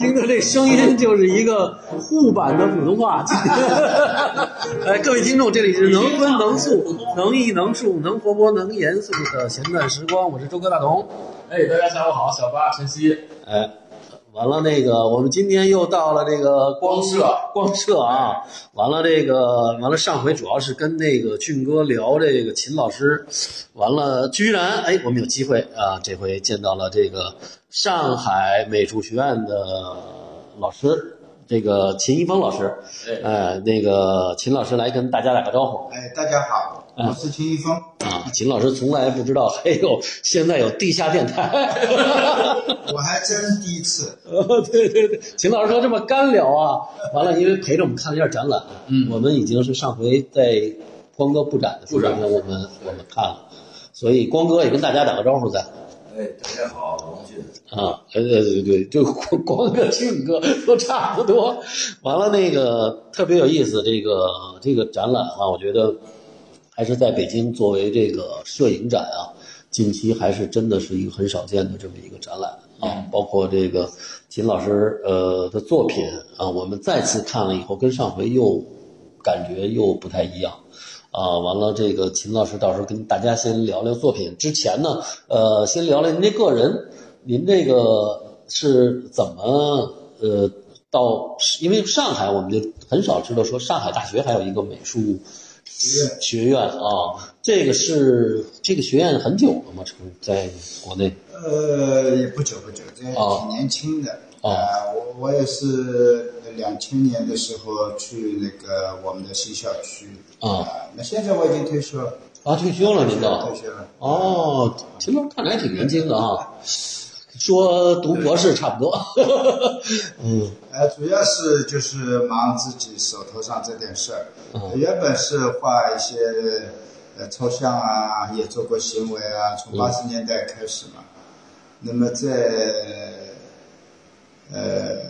听的这声音就是一个沪版的普通话。哎，各位听众，这里是能荤能素、能艺能术、能活泼能严肃的闲淡时光，我是周哥大同。哎，大家下午好，小八晨曦。哎，完了那个，我们今天又到了这个光社，光社啊。完了这个，完了上回主要是跟那个俊哥聊这个秦老师，完了居然哎，我们有机会啊，这回见到了这个上海美术学院的老师，这个秦一峰老师。哎，那个秦老师来跟大家打个招呼。哎，大家好，我是秦一峰。啊，秦老师从来不知道还有现在有地下电台 我还真第一次。哦，对对对，秦老师说这么干聊啊，完了，因为陪着我们看了一下展览，嗯，我们已经是上回在光哥布展的时候，我们我们看了，所以光哥也跟大家打个招呼在。哎，大家好，王俊。啊，对对对对，就光光哥、俊哥都差不多。完了，那个特别有意思，这个这个展览啊，我觉得。还是在北京作为这个摄影展啊，近期还是真的是一个很少见的这么一个展览啊。包括这个秦老师呃的作品啊，我们再次看了以后，跟上回又感觉又不太一样啊。完了，这个秦老师到时候跟大家先聊聊作品。之前呢，呃，先聊聊您这个人，您这个是怎么呃到？因为上海我们就很少知道说上海大学还有一个美术。学院学院啊，这个是这个学院很久了吗？成在国内？呃，也不久不久，这挺年轻的啊。我我也是两千年的时候去那个我们的新校区啊。那现在我已经退休了啊，退休了，您都退休了。哦，听说看来挺年轻的啊。说读博士差不多，嗯，呃，主要是就是忙自己手头上这点事儿。原本是画一些呃抽象啊，也做过行为啊，从八十年代开始嘛。那么在呃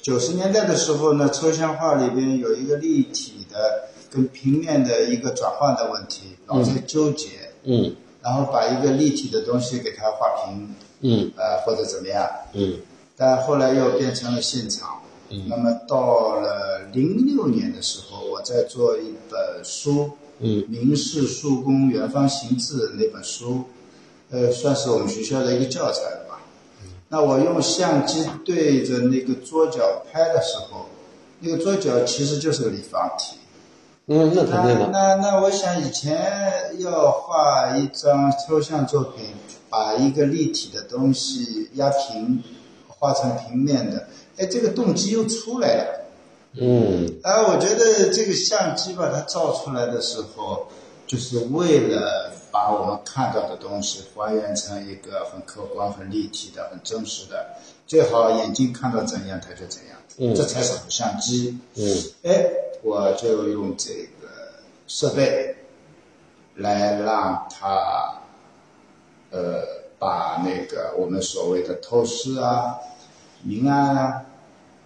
九十年代的时候呢，抽象画里边有一个立体的跟平面的一个转换的问题，老在纠结。嗯，然后把一个立体的东西给它画平。嗯，呃，或者怎么样？嗯，但后来又变成了现场。嗯，那么到了零六年的时候，我在做一本书，嗯，《明式数工元方行字》那本书，呃，算是我们学校的一个教材那我用相机对着那个桌角拍的时候，那个桌角其实就是个立方体。嗯，那肯定的。那那我想以前要画一张抽象作品。把一个立体的东西压平，画成平面的，哎，这个动机又出来了。嗯，哎，我觉得这个相机把它照出来的时候，就是为了把我们看到的东西还原成一个很客观、很立体的、很真实的，最好眼睛看到怎样它就怎样。嗯，这才是好相机。嗯，哎，我就用这个设备来让它。呃，把那个我们所谓的透视啊、明暗啊、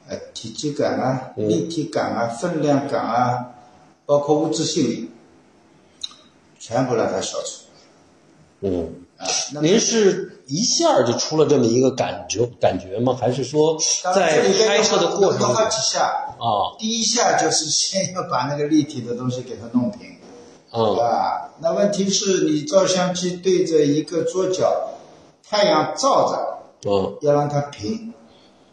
呃体积感啊、立体感啊、分量感啊，包括物质性理，全部让它消除。嗯，啊，您是一下就出了这么一个感觉感觉吗？还是说在拍摄的过程中？好几下啊，第一下就是先要把那个立体的东西给它弄平。啊，那问题是你照相机对着一个桌角，太阳照着，嗯，要让它平，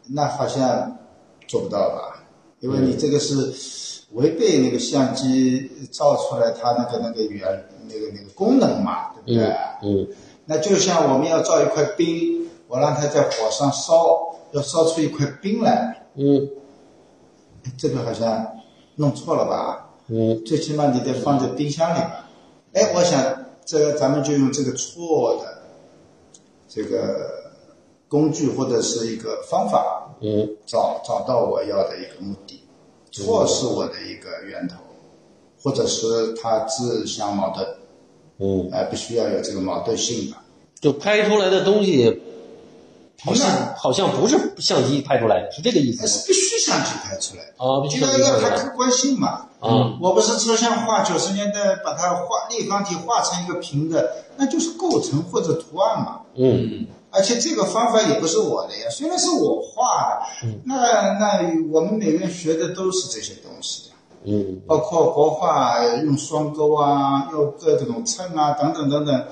那好像做不到吧？因为你这个是违背那个相机照出来它那个那个原那个那个功能嘛，对不对？嗯，那就像我们要造一块冰，我让它在火上烧，要烧出一块冰来，嗯，这个好像弄错了吧？嗯，最起码你得放在冰箱里吧？哎，我想这个咱们就用这个错的这个工具或者是一个方法，嗯，找找到我要的一个目的。错是我的一个源头，或者是它自相矛盾，嗯，哎，必须要有这个矛盾性吧？就拍出来的东西。好像好像不是相机拍出来的，是这个意思。是必须相机拍出来啊，必须要要它客观性嘛。嗯，我不是抽象画，九十年代把它画立方体画成一个平的，那就是构成或者图案嘛。嗯，而且这个方法也不是我的呀，虽然是我画的，那那我们每个人学的都是这些东西的，嗯。包括国画用双钩啊，用各种称啊等等等等，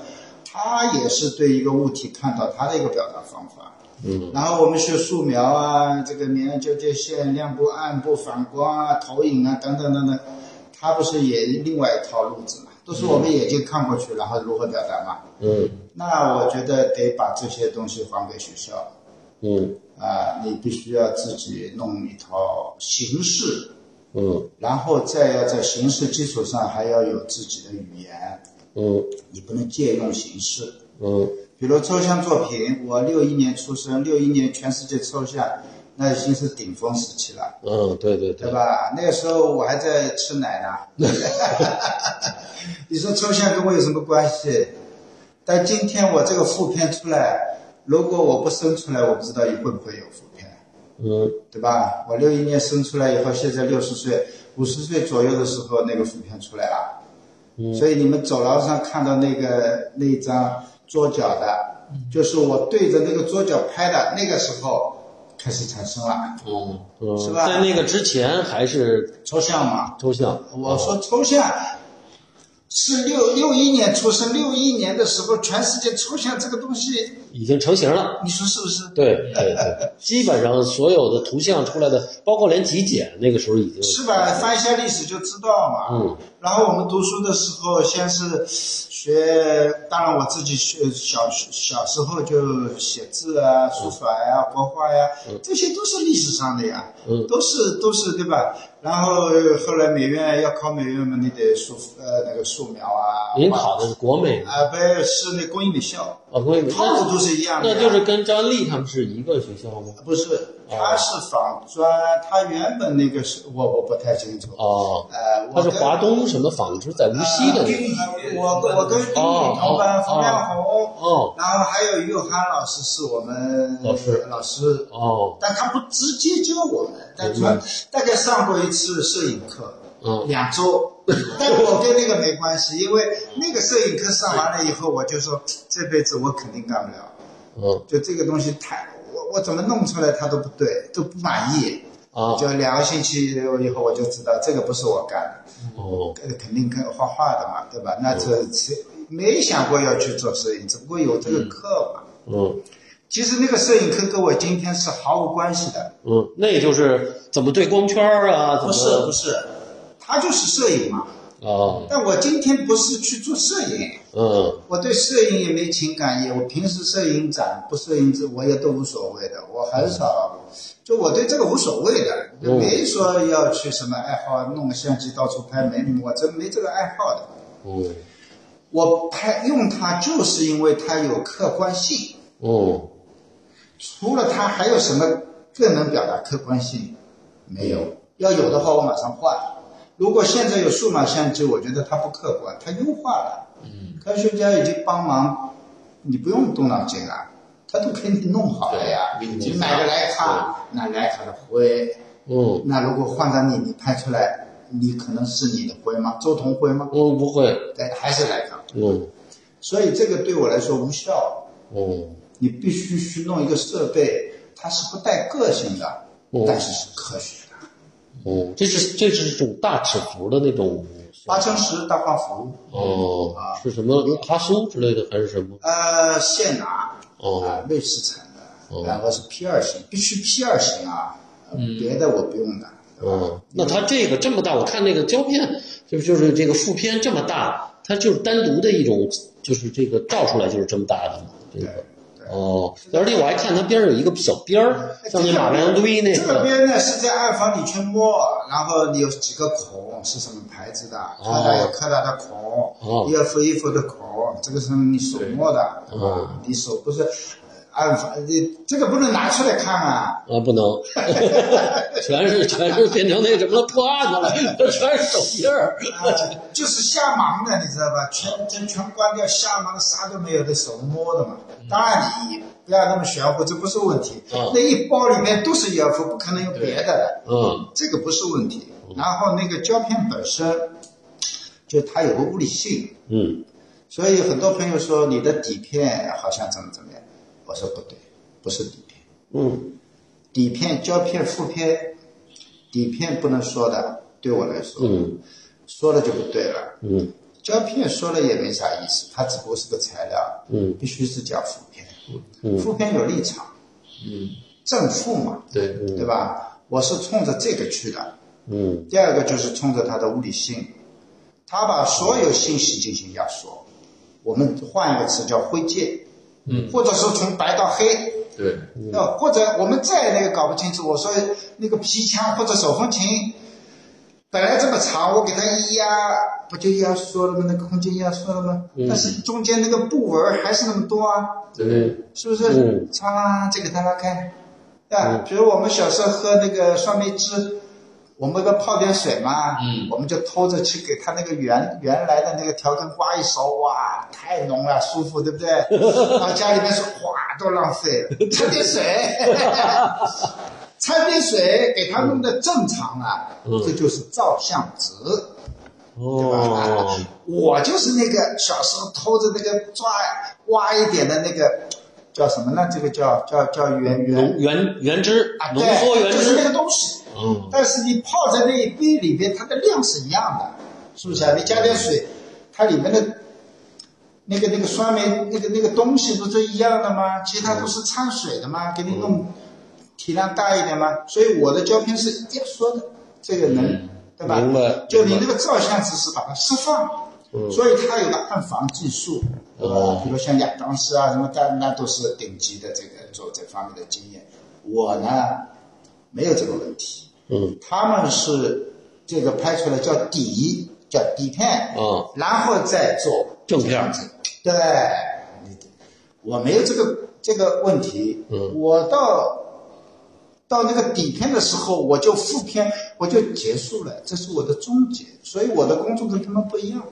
它也是对一个物体看到它的一个表达方法。嗯。然后我们学素描啊，这个明暗交界线、亮部、暗部、反光啊、投影啊等等等等，它不是也另外一套路子嘛？都是我们眼睛看过去，然后如何表达嘛？嗯。那我觉得得把这些东西还给学校。嗯。啊，你必须要自己弄一套形式，嗯然后再要在形式基础上还要有自己的语言，嗯你不能借用形式。嗯比如抽象作品，我六一年出生，六一年全世界抽象，那已经是顶峰时期了，嗯，对对对，对吧？那个时候我还在吃奶呢。你说抽象跟我有什么关系？但今天我这个副片出来，如果我不生出来，我不知道你会不会有副片，嗯对吧？我六一年生出来以后，现在六十岁、五十岁左右的时候，那个图片出来了。嗯所以你们走廊上看到那个那张桌角的，就是我对着那个桌角拍的，那个时候开始产生了嗯嗯，是吧在那个之前还是抽象嘛。抽象，我说抽象是六六一年出生，六一年的时候，全世界出现这个东西，已经成型了。你说是不是？对对对，基本上所有的图像出来的，包括连极简，那个时候已经是吧？翻一下历史就知道嘛。嗯。然后我们读书的时候，先是学，当然我自己学小小时候就写字啊、书法呀、国画呀，这些都是历史上的呀，嗯都是都是对吧？然后后来美院要考美院嘛，你得素呃那个素描啊。画您考的是国美啊，不是那工艺美校，工艺美校，套路都是一样的呀。那就是跟张丽他们是一个学校吗？不是，他是仿砖，他原本那个是我我不太清楚。哦，呃，他是华东什么纺织，在无锡的那个。呃我我跟丁宇老板冯亮红，哦然后还有于友涵老师是我们老师。老师，哦，但他不直接教我们，但传大概上过一次摄影课，嗯。两周，但我跟那个没关系，因为那个摄影课上完了以后，我就说这辈子我肯定干不了，嗯。就这个东西太我我怎么弄出来他都不对，都不满意。啊就两个星期以后，我就知道这个不是我干的，哦呃，肯定跟画画的嘛，对吧？那这这没想过要去做摄影，只不过有这个课嘛。嗯其实那个摄影课跟我今天是毫无关系的，嗯，那也就是怎么对光圈啊，怎么不是不是，他就是摄影嘛。啊但我今天不是去做摄影，嗯。我对摄影也没情感，也我平时摄影展不摄影展我也都无所谓的，我很少，就我对这个无所谓的，就没说要去什么爱好，弄个相机到处拍，美女我真没这个爱好的。嗯。我拍用它就是因为它有客观性，嗯。除了它还有什么更能表达客观性？没有，要有的话我马上换。如果现在有数码相机，我觉得它不客观，它优化了。嗯，科学家已经帮忙，你不用动脑筋了，他都给你弄好了呀。你买个徕卡，那徕卡的灰，嗯那如果换到你，你拍出来，你可能是你的灰吗？周同辉吗？嗯，不会，对，还是徕卡。嗯所以这个对我来说无效。嗯你必须去弄一个设备，它是不带个性的，哦但是是科学的。嗯，这是这是一种大尺幅的那种八乘十大画幅，哦啊，是什么哈苏之类的还是什么？呃，现拿，哦啊，瑞士产的，哦然后是 P 二型，必须 P 二型啊，呃别的我不用的。嗯，那它这个这么大，我看那个胶片，就就是这个副片这么大，它就是单独的一种，就是这个照出来就是这么大的嘛，这个。哦，而且我还看它边上有一个小边儿，像那马良堆那这个个。边呢是在暗房里去摸，然后你有几个孔是什么牌子的？柯达有柯达的孔，哦伊尔夫伊夫的孔，这个是你手摸的，对哦吧？你手不是暗房，你这个不能拿出来看啊。啊，不能，全是全是变成那什么了破案子了，全是手印儿。啊，就是瞎忙的，你知道吧？全全全关掉，瞎忙啥都没有的，手摸的嘛。当然你不要那么玄乎，这不是问题。嗯那一包里面都是药服，不可能有别的的，嗯这个不是问题。然后那个胶片本身，就它有个物理性，嗯所以很多朋友说你的底片好像怎么怎么样。我说不对，不是底片，嗯。底片、胶片、负片，底片不能说的，对我来说，嗯。说了就不对了。嗯。胶片说了也没啥意思，它只不过是个材料，嗯。必须是叫负片，嗯。负片有立场，嗯，正负嘛，对，对吧？我是冲着这个去的。嗯。第二个就是冲着它的物理性，它把所有信息进行压缩，我们换一个词叫灰阶，嗯，或者说从白到黑，对，呃，或者我们再那个搞不清楚，我说那个皮腔或者手风琴本来这么长，我给它一压，不就压缩了吗？那个空间压缩了吗？但是中间那个布纹还是那么多啊，对，是不是？嗯嚓，再给它拉开，对吧？比如我们小时候喝那个酸梅汁，我们不泡点水嘛，嗯我们就偷着去给它那个原原来的那个调羹刮一勺，哇，太浓了，舒服，对不对？然后家里面说，哇，都浪费了，掺点水，掺点水，给它弄得正常了，这就是照相值。哦我就是那个小时候偷着那个抓挖一点的那个叫什么呢？这个叫叫叫原原原原汁啊，浓对，缩原就是那，个东西。嗯但是你泡在那一杯里边，它的量是一样的，是不是啊？你加点水，它里面的那个那个酸梅那个那个东西不是一样的吗？其他都是掺水的吗？给你弄体量大一点吗？所以我的胶片是压缩的，这个能对吧？明白就你那个照相只是把它释放，嗯所以它有个暗房技术，对吧？哦比如像亚当斯啊什么的，那都是顶级的这个做这方面的经验。我呢没有这个问题，嗯。他们是这个拍出来叫底，叫底片，啊。然后再做正片。儿对，你我没有这个这个问题，嗯。我到到那个底片的时候，我就复片，我就结束了，这是我的终结，所以我的工作跟他们不一样。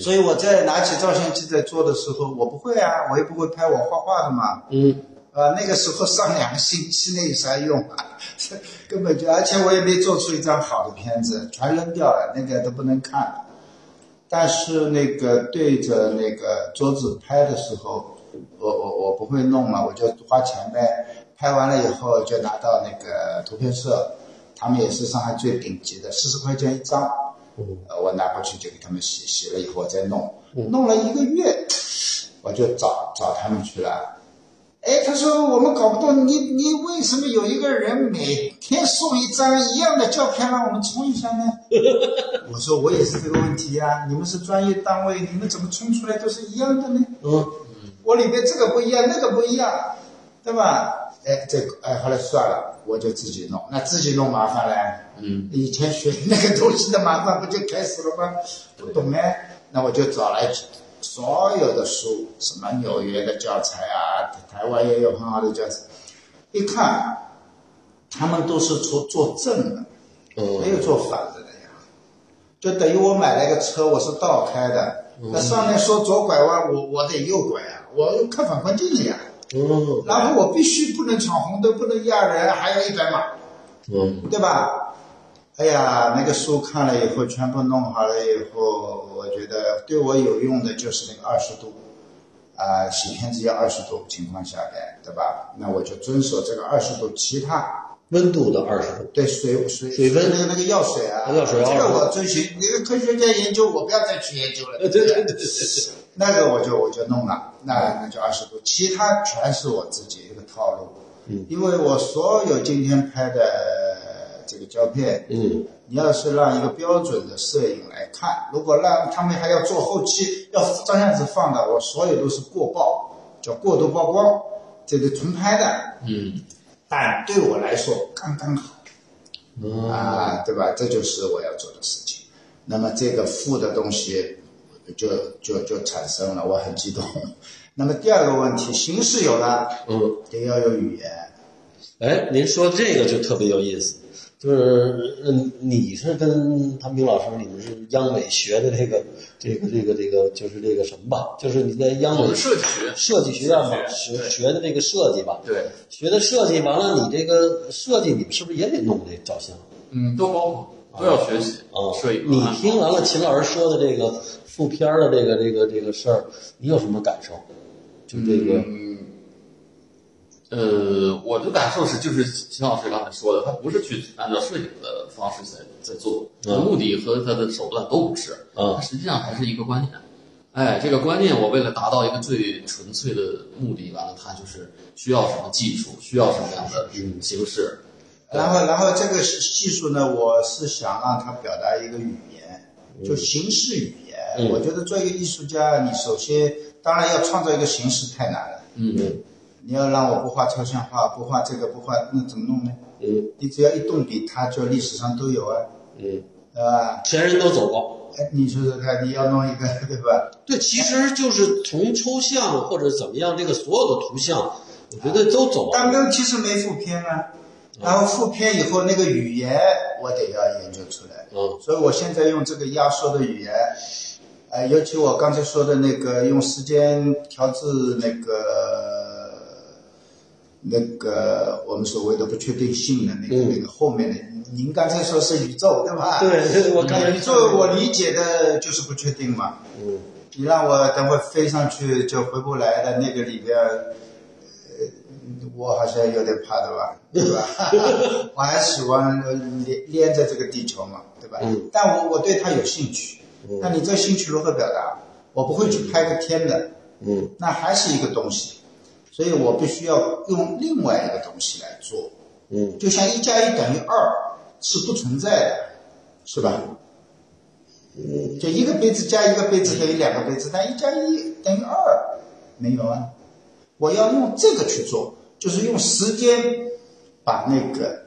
所以我在拿起照相机在做的时候，我不会啊，我也不会拍我画画的嘛，嗯啊，那个时候上两个星期，那有啥用啊？这 根本就，而且我也没做出一张好的片子，全扔掉了，那个都不能看了。但是那个对着那个桌子拍的时候，我我我不会弄嘛，我就花钱呗。拍完了以后就拿到那个图片社，他们也是上海最顶级的，四十块钱一张。呃，我拿过去就给他们洗，洗了以后我再弄，弄了一个月，我就找找他们去了。哎，他说我们搞不懂你你为什么有一个人每天送一张一样的照片让我们冲一下呢？我说我也是这个问题呀、你们是专业单位，你们怎么冲出来都是一样的呢？嗯我里面这个不一样，那个不一样，对吧？哎，这个哎，后来算了，我就自己弄。那自己弄麻烦了。嗯，以前学那个东西的麻烦不就开始了吗？不懂哎，那我就找来所有的书，什么纽约的教材啊，台湾也有很好的教材。一看，他们都是做做正的，没嗯有做反着的呀。就等于我买了一个车，我是倒开的，那上面说左拐弯，我我得右拐啊，我看反光镜的呀。嗯然后我必须不能闯红灯，不能压人，还要一百码，嗯对吧？哎呀，那个书看了以后，全部弄好了以后，我觉得对我有用的就是那个二十度，啊、洗片子要二十度情况下来，对吧？那我就遵守这个二十度，其他温度的二十度，对水水水温那个那个药水啊，药水这个我遵循。那个科学家研究，我不要再去研究了。对对对对那个我就我就弄了，那那就二十度，其他全是我自己一个套路。嗯，因为我所有今天拍的这个胶片，嗯你要是让一个标准的摄影来看，如果让他们还要做后期，要照相子放的，我所有都是过曝，叫过度曝光，这个重拍的，嗯，但对我来说刚刚好。嗯啊，对吧？这就是我要做的事情。那么这个负的东西就就就产生了，我很激动。那么第二个问题，形式有了，嗯。也要有语言。哎，您说这个就特别有意思，就是嗯，你是跟谭平老师，你们是央美学的这个这个这个这个，就是这个什么吧？就是你在央美设计学设计学院嘛，学学学的这个设计吧，对，学的设计完了，你这个设计你们是不是也得弄这照相嗯，都包括都要学习啊？摄影。你听完了秦老师说的这个副片儿的这个这个这个事儿，你有什么感受？就这个，嗯，呃，我的感受是，就是秦老师刚才说的，他不是去按照摄影的方式在在做，嗯目的和他的手段都不是，嗯他实际上还是一个观念。哎，这个观念我为了达到一个最纯粹的目的，完了，他就是需要什么技术，需要什么样的形式，然后，然后这个技术呢，我是想让他表达一个语言，就形式语言。嗯我觉得做一个艺术家，你首先当然要创造一个形式太难了。嗯你要让我不画抽象画，不画这个，不画那怎么弄呢？嗯你只要一动笔，它就历史上都有啊，嗯，对吧？前人都走过。哎，你说说看，你要弄一个，对吧？对，其实就是从抽象或者怎么样，这个所有的图像，我觉得都走了。但问题是没复篇啊，然后复篇以后那个语言我得要研究出来。嗯所以我现在用这个压缩的语言，呃，尤其我刚才说的那个用时间调制那个那个我们所谓的不确定性的那个、嗯那个后面的，您刚才说是宇宙对吧？对，我刚才宇宙我理解的就是不确定嘛。嗯你让我等会飞上去就回不来的那个里边，呃，我好像有点怕的吧，对吧？我还喜欢呃连连着这个地球嘛，对吧？嗯但我我对它有兴趣，嗯那你这兴趣如何表达？我不会去拍个天的，嗯那还是一个东西，所以我必须要用另外一个东西来做，嗯就像一加一等于二是不存在的，是吧？嗯就一个杯子加一个杯子等于两个杯子，但一加一等于二，没有啊。我要用这个去做，就是用时间把那个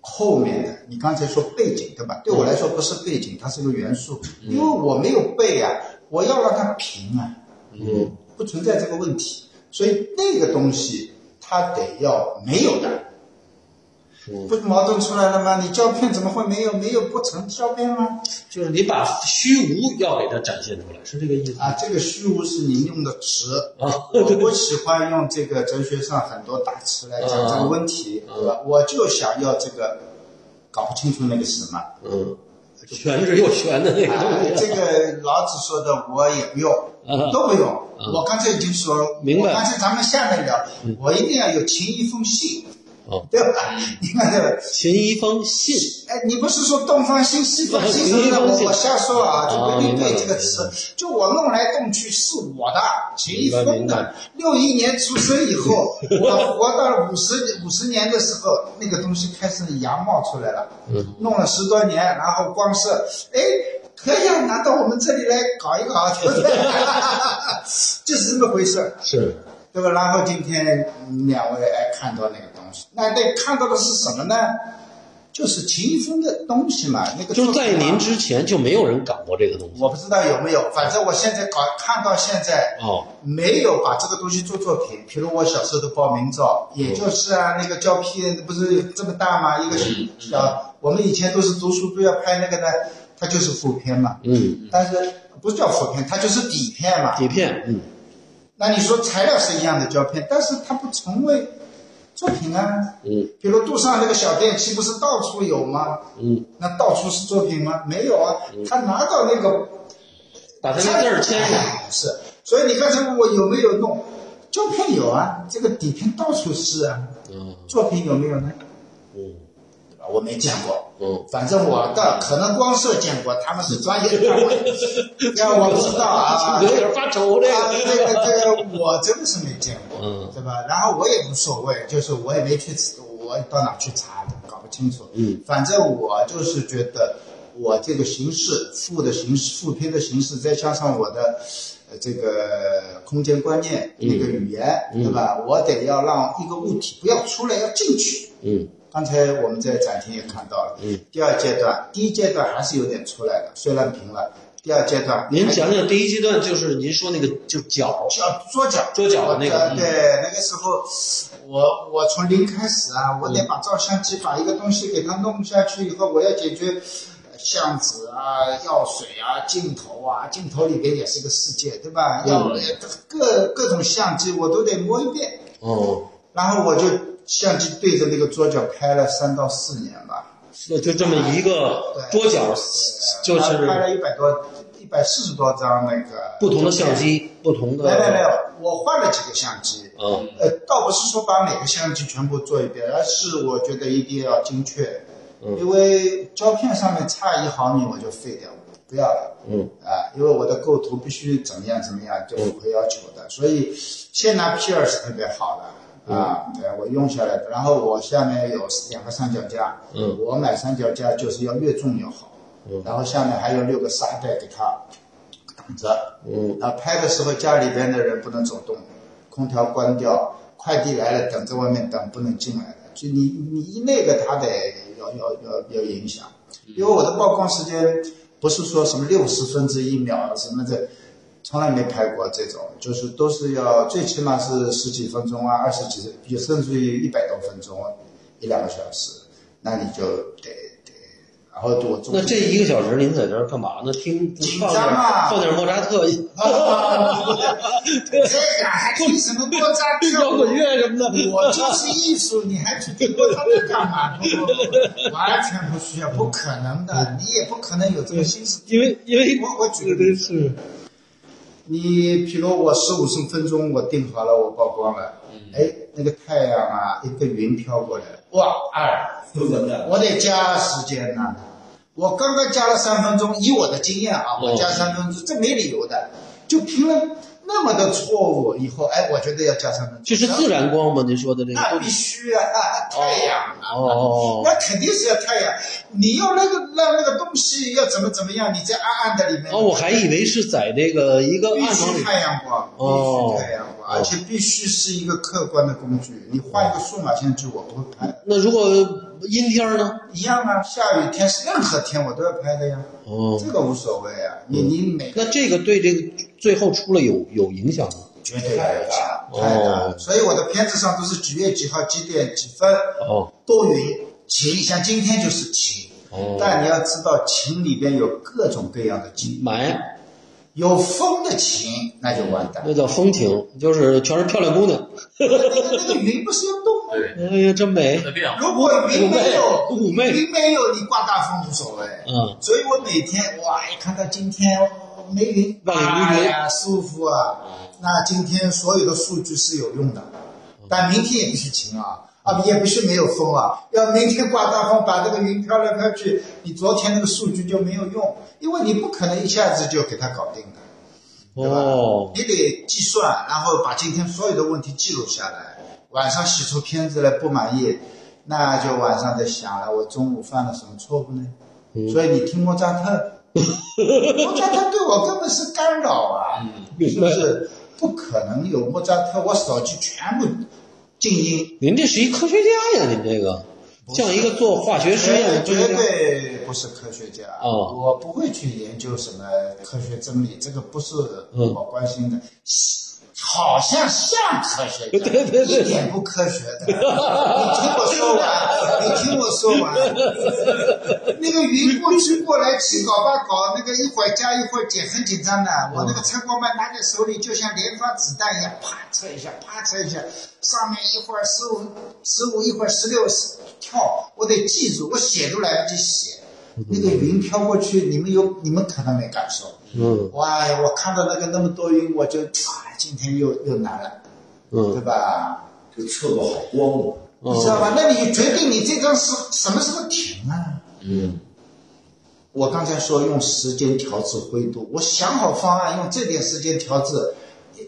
后面的，你刚才说背景对吧？对我来说不是背景，它是个元素，因为我没有背啊，我要让它平啊，嗯不存在这个问题，所以那个东西它得要没有的。嗯，不矛盾出来了吗？你胶片怎么会没有？没有不成胶片吗？就是你把虚无要给它展现出来，是这个意思啊，这个虚无是你用的词啊我不喜欢用这个哲学上很多大词来讲这个问题，啊对吧？我就想要这个搞不清楚那个是什么。嗯，玄之又悬的那个。这个老子说的我也不用，啊都不用。我刚才已经说了，明白我刚才咱们下面聊，我一定要有情一封信，哦，对吧？你看这个，秦一封信，哎，你不是说东方信西方信什么的？啊我我瞎说啊，就不一定对这个词。就我弄来弄去是我的，秦一峰的。六一年出生以后，我活到了五十五十年的时候，那个东西开始芽冒出来了。嗯，弄了十多年，然后光是哎，可以啊，拿到我们这里来搞一搞，对不对？就是这么回事。是对吧？然后今天嗯两位哎看到那个那那看到的是什么呢？就是秦风的东西嘛，那个就在您之前就没有人搞过这个东西。我不知道有没有，反正我现在搞看到现在哦，没有把这个东西做作品。比如我小时候的报名照，也就是啊，那个胶片不是这么大吗？一个小，我们以前都是读书都要拍那个的，它就是副片嘛。嗯，但是不是叫副片，它就是底片嘛。底片，嗯那你说材料是一样的胶片，但是它不成为作品啊。嗯比如杜尚那个小电器不是到处有吗？嗯，那到处是作品吗？没有啊，他拿到那个把他那字儿签了。哎是，所以你刚才问我有没有弄胶片有啊，这个底片到处是啊，嗯作品有没有呢？嗯对吧？我没见过。嗯，反正我的可能光是见过，他们是专业单位，要我不知道啊。有点发愁这啊，个。这个这个我真的是没见过，嗯对吧？然后我也无所谓，就是我也没去，我到哪去查，搞不清楚。嗯，反正我就是觉得，我这个形式副的形式副片的形式，再加上我的呃这个空间观念、嗯那个语言，对吧？我得要让一个物体不要出来，要进去。嗯刚才我们在展厅也看到了，嗯，第二阶段，第一阶段还是有点出来的，虽然平了。第二阶段，您讲讲第一阶段，就是您说那个就脚，脚桌脚，桌脚的那个对，那个时候，我我从零开始啊，我得把照相机把一个东西给它弄下去以后，我要解决相纸啊、药水啊、镜头啊，镜头里边也是个世界，对吧？嗯。要各各种相机我都得摸一遍，哦，然后我就相机对着那个桌角拍了三到四年吧，就就这么一个桌角，就是拍了一百多一一百四十多张那个不同的相机，不同的没没没有，我换了几个相机。嗯。呃，倒不是说把每个相机全部做一遍，而是我觉得一定要精确，嗯。因为胶片上面差一毫米我就废掉，不要了。嗯。啊，因为我的构图必须怎么样怎么样，就符合要求的，所以先拿 P 二是特别好的啊，对我用下来的。然后我下面有两个三脚架，嗯，我买三脚架就是要越重越好，嗯。然后下面还有六个沙袋给他挡着，嗯。啊，拍的时候家里边的人不能走动，空调关掉，快递来了等在外面等，不能进来的。就你你一那个，他得要要要要影响，因为我的曝光时间不是说什么六十分之一秒什么的，从来没拍过这种，就是都是要最起码是十几分钟啊，二十几，有甚至于一百多分钟，一两个小时，那你就得得，然后我中那这一个小时您在这儿干嘛呢？听紧放啊放点莫扎特，这个还听什么莫扎特？摇滚乐什么的。我就是艺术，你还去听莫扎特干嘛？完全不需要，不可能的，你也不可能有这个心思。因为因为我我举个例子，是你比如我十五分钟我定好了，我曝光了，哎，那个太阳啊，一个云飘过来，哇，二？我得加时间呐、我刚刚加了三分钟，以我的经验啊，我加三分钟，这没理由的，就评论那么的错误，以后哎，我觉得要加三分钟，就是自然光吗？您说的这个？那必须啊，太阳啊。哦那肯定是要太阳，你要那个让那个东西要怎么怎么样，你在暗暗的里面。哦，我还以为是在这个一个必暗房里。须 太阳光，必哦须太阳光，而且必须是一个客观的工具。你换一个数码相机，我不会拍。那如果阴天呢？一样啊，下雨天是任何天我都要拍的呀，哦，这个无所谓啊。你你每那这个对这个最后出了有有影响吗？绝对有影响，哦太大了。所以我的片子上都是几月几号几点几分，哦多云晴，像今天就是晴。哦，但你要知道，晴里边有各种各样的景，买有风的晴那就完蛋。那叫风情，就是全是漂亮姑娘。那个那个云不是？对，哎呀，真美。如果云没有，妩媚云没有，你刮大风无所谓。嗯，所以我每天哇，一看到今天没云，万里无云哎呀，舒服啊！那今天所有的数据是有用的，但明天也不是晴啊。啊，也不是没有风啊！要明天刮大风，把这个云飘来飘去，你昨天那个数据就没有用，因为你不可能一下子就给它搞定的。对吧哦，你得计算，然后把今天所有的问题记录下来。晚上洗出片子来不满意，那就晚上得想了，我中午犯了什么错误呢？所以你听莫扎特，莫扎特对我根本是干扰啊，是不是？不可能有莫扎特，我手机全部静音，您这是一科学家呀，您这个像一个做化学实验的绝。对不是科学家。哦我不会去研究什么科学真理，这个不是嗯我关心的。好像像科学家，对对对一点不科学的。你听我说完，你听我说完。那个云过去过来，七搞八搞，那个一会儿加一会儿减，很紧张的。我那个测光板拿在手里，就像连发子弹一样，啪测一下，啪测一下，上面一会儿十五十五，一会儿十六跳，我得记住，我写都来不及写。那个云飘过去，你们有你们可能没感受。嗯哇呀，我看到那个那么多云，我就啊，今天又又难了，嗯对嗯吧？就测个好光嘛。你知道吧？那你决定你这张是什么时候停啊？嗯，我刚才说用时间调制灰度，我想好方案，用这点时间调制。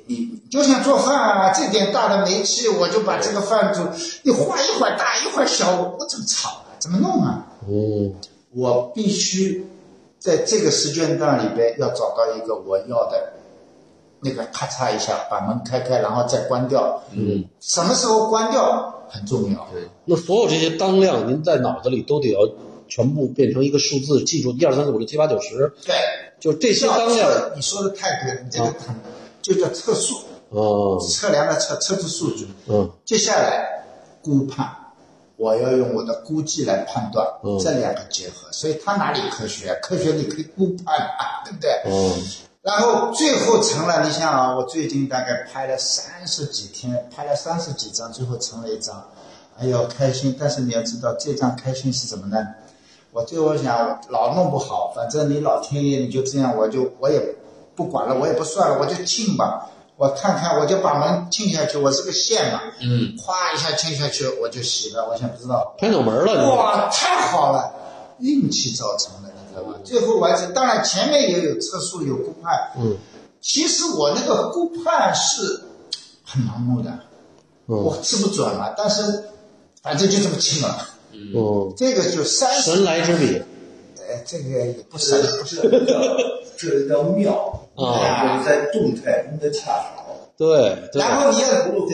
你你就像做饭啊，这点大的煤气，我就把这个饭煮，你画一会儿大一会儿小，我怎么炒啊？怎么弄啊？嗯我必须在这个时间段里边要找到一个我要的，那个咔嚓一下把门开开，然后再关掉。嗯，什么时候关掉很重要。对，那所有这些当量，您在脑子里都得要全部变成一个数字，记住一二三四五六七八九十，对，就这些当量。你说的太对了，你这个很就叫测速，哦，测量的测，测出数据。嗯接下来估判，我要用我的估计来判断，嗯这两个结合，所以它哪里科学？科学你可以估判啊，对不对？哦，然后最后成了，你想啊，我最近大概拍了三十几天，拍了三十几张，最后成了一张，哎呦开心。但是你要知道，这张开心是什么呢？我我最后想老弄不好，反正你老天爷你就这样，我就我也不管了，我也不算了，我就进吧。我看看，我就把门进下去，我是个线嘛，嗯，咵一下进下去，我就洗了。我想不知道，拍走门了，哇，太好了，运气造成的，最后完成，当然前面也有测速，有估判。嗯，其实我那个估判是很盲目的，我嗯吃不准了，但是反正就这么轻了。嗯，这个就三十，神来之笔。哎，这个也不是，不是这叫这叫妙。啊，就是在动态中的恰好。对对，然后你要葫芦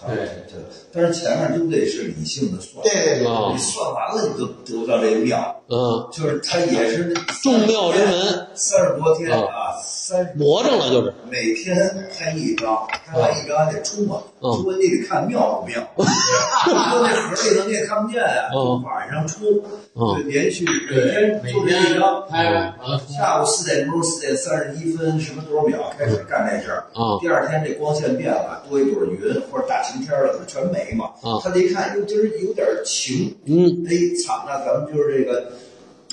红中正好，对但是前面都得是理性的算，对对对，啊你算完了你就得不到这个妙，嗯，就是它也是众妙之门，三十多天啊，三十魔怔了就是，每天拍一张，拍完一张还得出嘛，嗯。出你得看妙不妙，搁那盒里头你也看不见呀，晚上出，连续每对，天每就这一天张，拍下午四点钟、四点三十一分什么多少秒开始干这事儿，啊第二天这光线变了，多一朵云或者大晴天了，它全没嘛。啊他这一看，哟，今儿有点晴，嗯。哎，操，那咱们就是这个，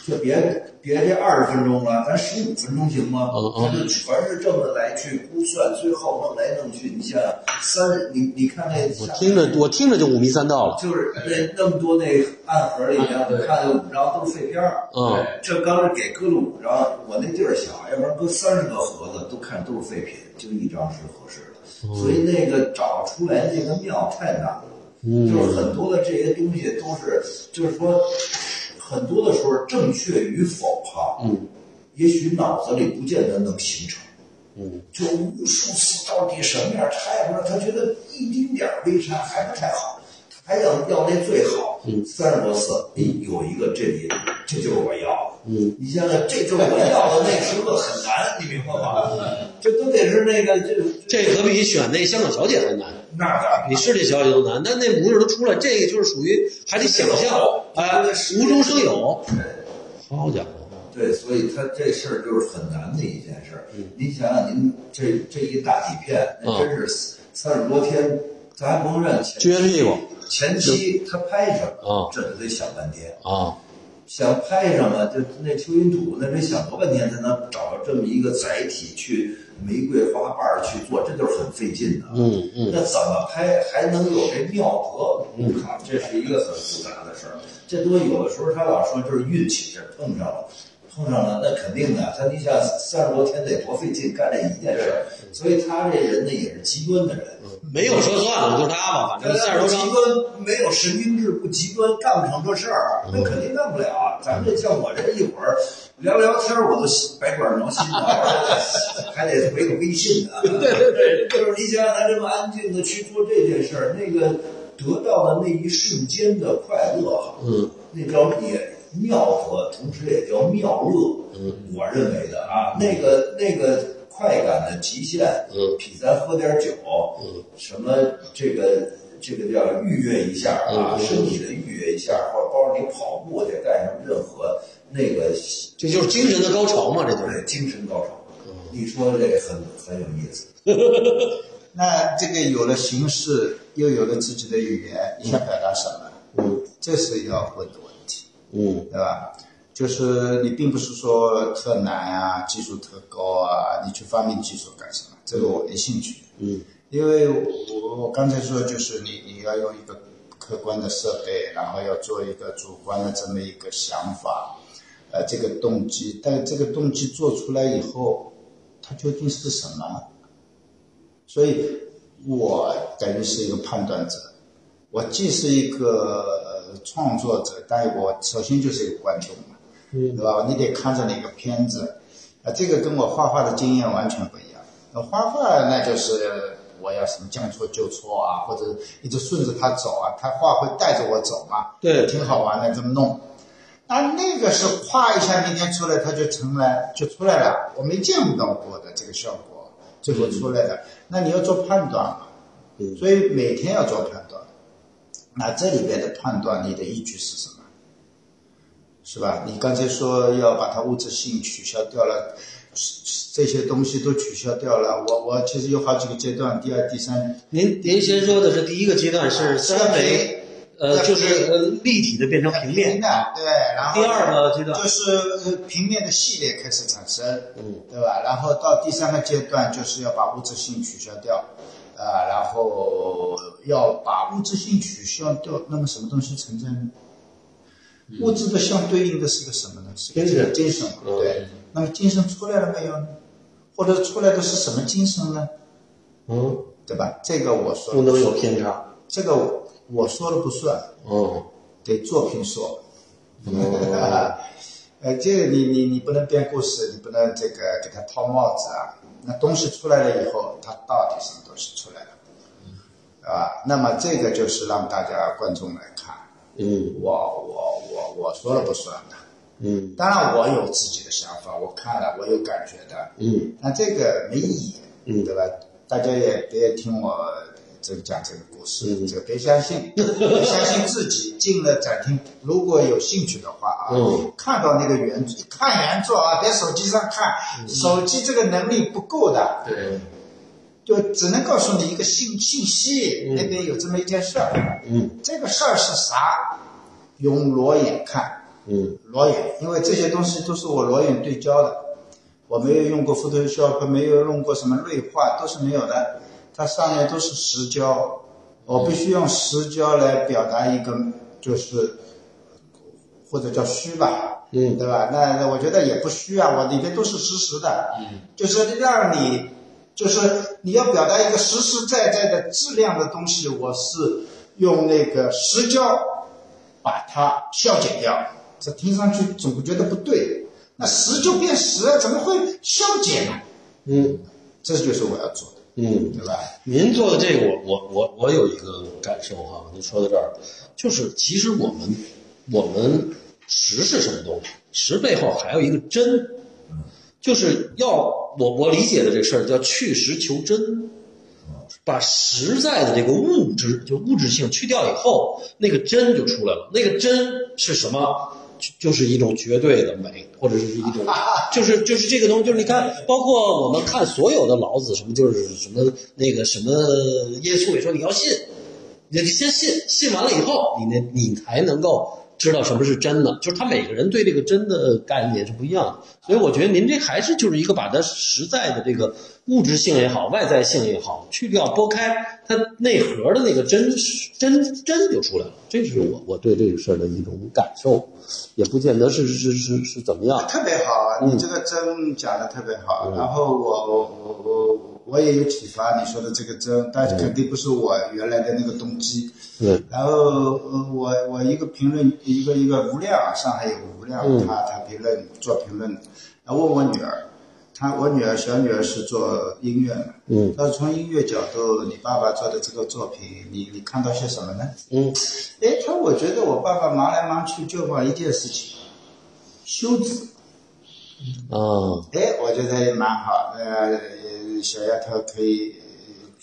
就别别这二十分钟了，咱十五分钟行吗？他就全是这么来去估算，最后弄来弄去，你想想，三十，你你看那我听着我听着就五迷三道了，就是那那么多那暗盒里面，我看有五张都是废片儿。嗯这刚是给搁了五张，我那地儿小，要不然搁三十个盒子，都看都是废品，就一张是合适的。所以那个找出来那个庙太难了，就是很多的这些东西都是，就是说，很多的时候正确与否哈，嗯，也许脑子里不见得能形成。嗯，就无数次到底什么样，他也不知道，他觉得一丁点儿微差还不太好，还要要那最好，嗯，三十多次，哎，有一个这里，这就是我要的，嗯，你想想，这就是我要的，那时刻很难，你明白吗？这都得是那个这这可比选那香港小姐还难。那个比是这小姐都难，但那模样都出来，这个就是属于还得想象，哎，无中生有。好家伙，对，所以他这事儿就是很难的一件事儿。你想想，您这这一大底片，那真是三十多天，咱还甭认前撅屁股前期他拍什么啊，这都得想半天。啊，想拍什么，就那蚯蚓土，那得想多半天才能找到这么一个载体去玫瑰花瓣儿去做，这就是很费劲的。嗯嗯那怎么拍还能有这妙德？我靠，这是一个很复杂的事儿。这东西有的时候他老说就是运气，这碰上了，碰上了那肯定的。他你想三十多天得多费劲干这一件事儿，所以他这人呢也是极端的人。没有说算了，就他吧，反正三十多极，端没有神经质，不极端，干不成这事儿，那肯定干不了。咱们这像我这一会儿聊聊天儿，我都心百爪挠心了，还得回个微信呢。对对对，就是你想想，他这么安静的去做这件事儿，那个得到的那一瞬间的快乐哈，嗯，那叫也妙德，同时也叫妙乐。嗯，我认为的啊，那个那个快感的极限，嗯比咱喝点酒，嗯，什么这个这个叫愉悦一下啊，身体的愉悦一下，或者包括你跑步去干什么任何那个这就是精神的高潮嘛，这就是。精神高潮。你说的这个很很有意思。那这个有了形式，又有了自己的语言，你想表达什么？嗯这是要问的问题，嗯对吧？就是你并不是说特难啊，技术特高啊，你去发明技术干什么？这个我没兴趣。嗯因为我我刚才说，就是你你要用一个客观的设备，然后要做一个主观的这么一个想法，呃，这个动机，但这个动机做出来以后，它究竟是什么？所以，我等于是一个判断者，我既是一个呃创作者，但我首先就是一个观众嘛，嗯对吧？你得看着那个片子，啊，这个跟我画画的经验完全不一样。那画画那就是我要什么将错就错啊，或者一直顺着他走啊，他画会带着我走嘛，对挺好玩的，这么弄。那那个是咵一下，明天出来它就成了，就出来了，我没见到过的这个效果，最后出来的。那你要做判断嘛，嗯所以每天要做判断。那这里边的判断，你的依据是什么？是吧？你刚才说要把它物质性取消掉了，这些东西都取消掉了。我我其实有好几个阶段，第二、第三，您您先说的是第一个阶段是三维，呃，就是呃立体的变成平平面。的，对，然后第二个阶段就是呃平面的系列开始产生，嗯，对吧？然后到第三个阶段就是要把物质性取消掉，啊、然后要把物质性取消掉，那么什么东西存在呢？物质的相对应的是个什么呢？是个精神精神，嗯对。那么精神出来了没有呢？或者出来的是什么精神呢？嗯，对吧？这个我说不能有偏差。这个我说了不算，嗯，得作品说。哦啊，呃，这个你你你不能编故事，你不能这个给他套帽子啊。那东西出来了以后，它到底什么东西出来了？啊，那么这个就是让大家观众来看，嗯我我我我说了不算的。嗯当然我有自己的想法，我看了我有感觉的，嗯那这个没意义，嗯对吧？大家也别听我这讲这个故事，嗯这个别相信，别相信自己。进了展厅，如果有兴趣的话啊，嗯看到那个原作，看原作啊，别手机上看，嗯手机这个能力不够的，对，就只能告诉你一个信信息，那边有这么一件事儿，嗯这个事儿是啥？用裸眼看。嗯裸眼，因为这些东西都是我裸眼对焦的，我没有用过 Photoshop，没有用过什么锐化，都是没有的。它上面都是实焦，我必须用实焦来表达一个，就是或者叫虚吧，嗯对吧？那那我觉得也不虚啊，我里边都是实时的，嗯，就是让你，就是你要表达一个实实在在的质量的东西，我是用那个实焦把它消减掉。这听上去总觉得不对，那实就变实了，怎么会消减呢？嗯这就是我要做的，嗯。对吧？您做的这个，我我我我有一个感受哈，您说到这儿，就是其实我们我们实是什么东西？实背后还有一个真，就是要我我理解的这事儿叫去实求真，把实在的这个物质就物质性去掉以后，那个真就出来了。那个真是什么？就就是一种绝对的美，或者是一种，就是就是这个东西，就是你看，包括我们看所有的老子什么，就是什么那个什么耶稣也说你要信，你先信，信完了以后，你那你才能够知道什么是真的。就是他每个人对这个真的概念是不一样的，所以我觉得您这还是就是一个把它实在的这个物质性也好，外在性也好，去掉剥开它内核的那个真真真就出来了。这是我我对这个事儿的一种感受，也不见得是是是是怎么样。特别好啊，你这个真讲的特别好。然后我我我我我也有启发，你说的这个真，但是肯定不是我原来的那个动机。对，然后呃，我我一个评论，一个一个无量，上海有个无量，嗯他他评论做评论，然后问我女儿，他我女儿小女儿是做音乐的，嗯她说从音乐角度，你爸爸做的这个作品，你你看到些什么呢？嗯哎，他我觉得我爸爸忙来忙去就忙一件事情，修字。啊哎，我觉得也蛮好。呃，小丫头可以，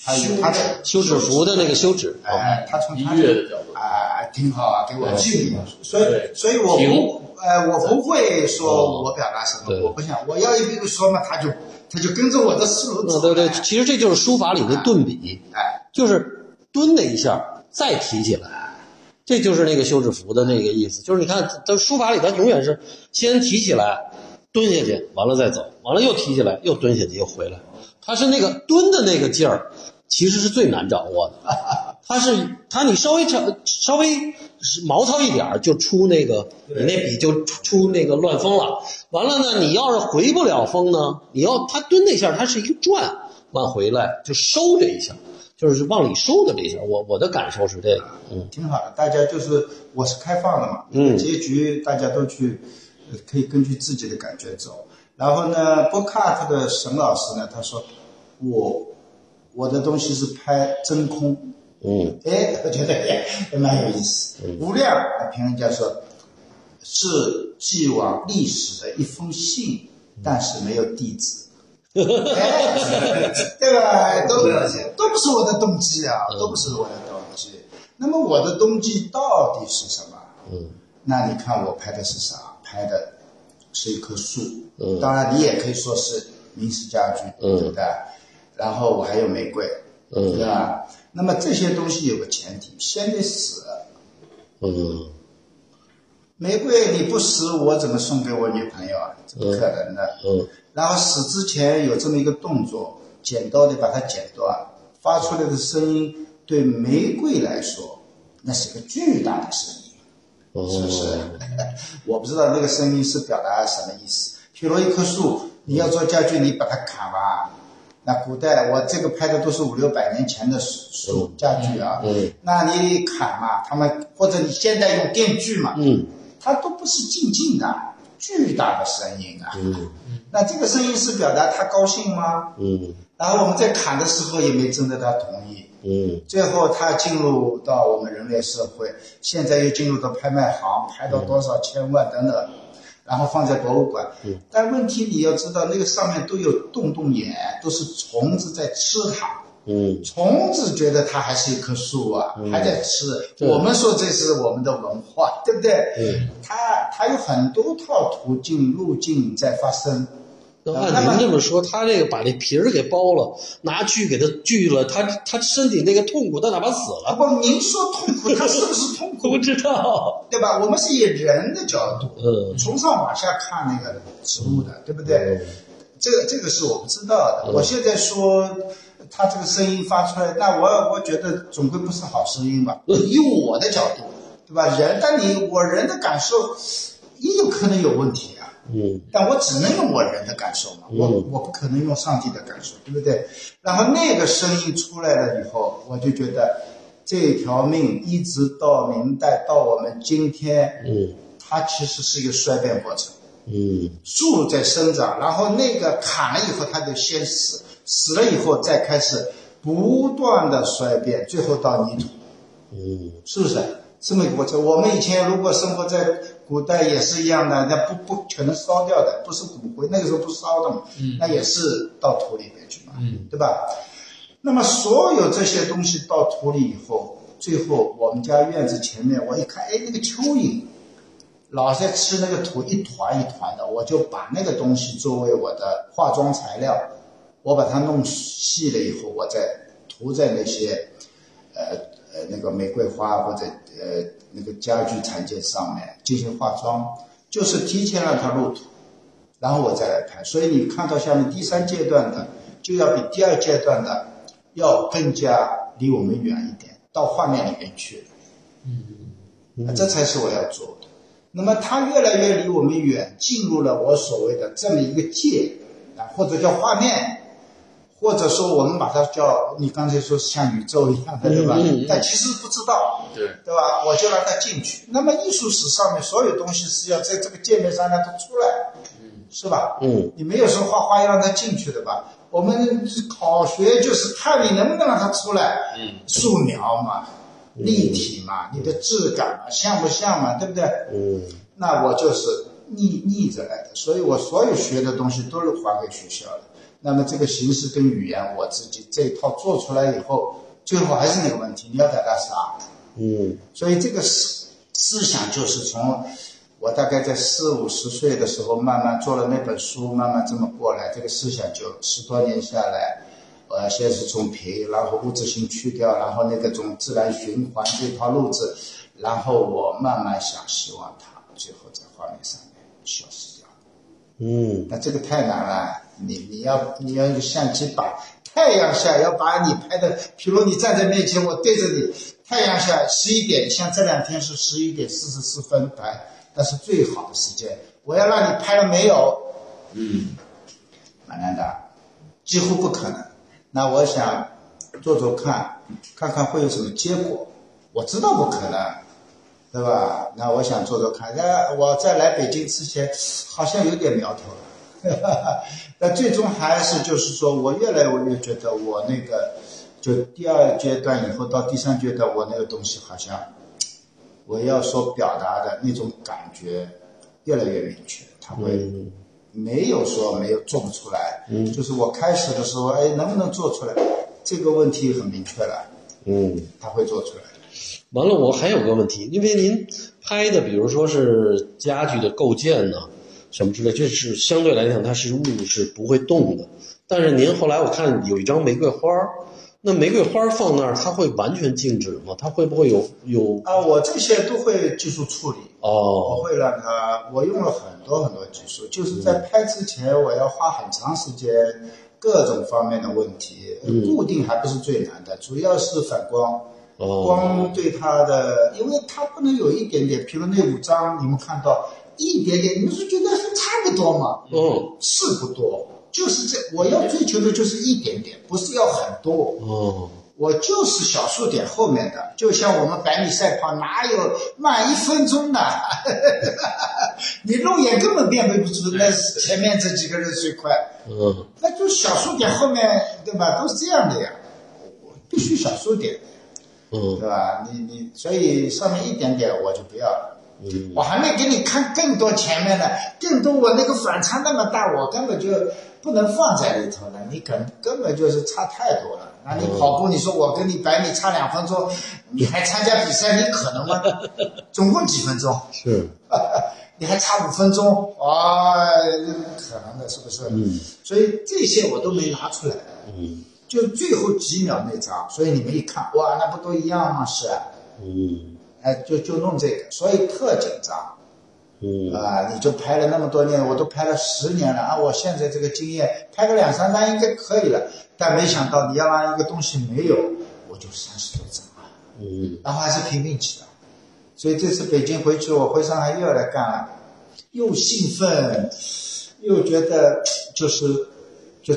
她有她的休止符的那个休止，哎，他从音乐的角度，啊，挺好啊，给我记忆。所以，所以我不，呃，我不会说我表达什么，我不想，我要一个说嘛，他就他就跟着我的思路嗯，走。对对，哎其实这就是书法里的顿笔，哎，就是蹲的一下，再提起来，这就是那个休止符的那个意思。就是你看，在书法里，它永远是先提起来，蹲下去，完了再走，完了又提起来，又蹲下去，又回来。它是那个蹲的那个劲儿，其实是最难掌握的。它是它，你稍微长稍微毛糙一点儿就出那个，你那笔就出出那个乱风了。完了呢，你要是回不了风呢，你要它蹲那下，它是一个转，往回来就收这一下，就是往里收的这一下。我我的感受是这个，嗯挺好的。大家就是我是开放的嘛，嗯结局大家都去，呃可以根据自己的感觉走。然后呢，波卡特的沈老师呢，他说我我的东西是拍真空。嗯哎，我觉得也也蛮有意思。吴亮评论家说，是寄往历史的一封信，但是没有地址。哎，对吧？都都不是我的动机啊，都不是我的动机。那么我的动机到底是什么？嗯那你看我拍的是啥？拍的是一棵树。嗯当然你也可以说是明式家具，嗯对不对？然后我还有玫瑰，嗯对吧？那么这些东西有个前提，先得死，嗯玫瑰你不死，我怎么送给我女朋友啊？怎么可能的？嗯然后死之前有这么一个动作，剪刀得把它剪断，发出来的声音对玫瑰来说，那是个巨大的声音，哦是不是？我不知道那个声音是表达什么意思。譬如一棵树，你要做家具，你把它砍完，那古代我这个拍的都是五六百年前的树家具啊，嗯那你砍嘛，他们或者你现在用电锯嘛，嗯它都不是静静的，巨大的声音啊。嗯那这个声音是表达他高兴吗？嗯然后我们在砍的时候也没征得他同意，嗯最后他进入到我们人类社会，现在又进入到拍卖行，拍到多少千万等等，然后放在博物馆。但问题你要知道，那个上面都有洞洞眼，都是虫子在吃它。嗯虫子觉得它还是一棵树啊，还在吃。我们说这是我们的文化，对不对？嗯它它有很多套途径路径在发生。那按您这么说，他这个把这皮儿给剥了，拿锯给他锯了，他他身体那个痛苦，他哪怕死了，不，您说痛苦，他是不是痛苦 不？知道。对吧？我们是以人的角度，嗯从上往下看那个植物的，对不对？这个这个是我不知道的。我现在说他这个声音发出来，那我我觉得总归不是好声音吧？以我的角度，对吧？人，但你我人的感受也有可能有问题啊。嗯但我只能用我人的感受嘛，我嗯我不可能用上帝的感受，对不对？然后那个声音出来了以后，我就觉得这条命一直到明代到我们今天，嗯它其实是一个衰变过程。嗯树在生长，然后那个砍了以后，它就先死，死了以后再开始不断的衰变，最后到泥土。嗯是不是这么一个过程？我们以前如果生活在古代也是一样的，那不不可能烧掉的，不是骨灰，那个时候不烧的嘛，那也是到土里面去嘛，嗯对吧？那么所有这些东西到土里以后，最后我们家院子前面我一看，哎，那个蚯蚓老在吃那个土，一团一团的，我就把那个东西作为我的化妆材料，我把它弄细了以后，我再涂在那些呃呃那个玫瑰花或者呃那个家具产件上面进行化妆，就是提前让它入土，然后我再来拍。所以你看到下面第三阶段的，就要比第二阶段的要更加离我们远一点，到画面里面去。嗯，这才是我要做的。那么它越来越离我们远，进入了我所谓的这么一个界啊，或者叫画面。或者说我们把它叫你刚才说像宇宙一样的，对吧？嗯嗯嗯但其实不知道，对，对吧？我就让它进去。那么艺术史上面所有东西是要在这个界面上让它出来，是吧？嗯你没有说画画要让它进去的吧？我们考学就是看你能不能让它出来，嗯，素描嘛，立体嘛，你的质感嘛，像不像嘛，对不对？嗯那我就是逆逆着来的，所以我所有学的东西都是还给学校的。那么这个形式跟语言，我自己这一套做出来以后，最后还是那个问题，你要表达啥？嗯所以这个思思想就是从我大概在四五十岁的时候，慢慢做了那本书，慢慢这么过来，这个思想就十多年下来，呃，先是从平，然后物质性去掉，然后那个种自然循环这套路子，然后我慢慢想，希望它最后在画面上面消失掉。嗯那这个太难了，你你要你要用相机把太阳下要把你拍的，比如你站在面前，我对着你，太阳下十一点，像这两天是十一点四十四分拍，那是最好的时间。我要让你拍了没有？嗯，蛮难的，几乎不可能。那我想做做看，看看会有什么结果。我知道不可能，对吧？那我想做做看。那我在来北京之前，好像有点苗头了。那最终还是就是说，我越来越觉得我那个，就第二阶段以后到第三阶段，我那个东西好像，我要所表达的那种感觉越来越明确，它会。嗯没有说没有做不出来，嗯，就是我开始的时候，哎，能不能做出来？这个问题很明确了，嗯。他会做出来。完了，我还有个问题，因为您拍的，比如说是家具的构建呢，什么之类，这是相对来讲它是物是不会动的。但是您后来我看有一张玫瑰花儿，那玫瑰花儿放那儿，它会完全静止吗？它会不会有有啊，我这些都会技术处理，哦我哦？会让它，我用了很多很多技术，就是在拍之前，我要花很长时间，各种方面的问题，固定还不是最难的，主要是反光。哦光对它的，因为它不能有一点点，比如那五张，你们看到一点点，你们是觉得还差不多吗？嗯是不多，就是这，我要追求的就是一点点，不是要很多。哦我就是小数点后面的，就像我们百米赛跑，哪有慢一分钟的？你肉眼根本辨别不出那是前面这几个人最快，嗯那就小数点后面对吧？都是这样的呀，我必须小数点，嗯对吧？你你所以上面一点点我就不要了。嗯我还没给你看更多前面的，更多我那个反差那么大，我根本就不能放在里头了。你根根本就是差太多了。那你跑步，你说我跟你百米差两分钟，你还参加比赛，你可能吗？总共几分钟？是 你还差五分钟啊？不可能的，是不是？嗯所以这些我都没拿出来，嗯就最后几秒那张，所以你们一看，哇，那不都一样吗？是啊，嗯哎，就就弄这个，所以特紧张。嗯啊，你就拍了那么多年，我都拍了十年了啊！我现在这个经验，拍个两三张应该可以了。但没想到你要让一个东西没有，我就三十多张了，嗯然后还是拼命起的。所以这次北京回去，我回上海又要来干了，又兴奋，又觉得就是就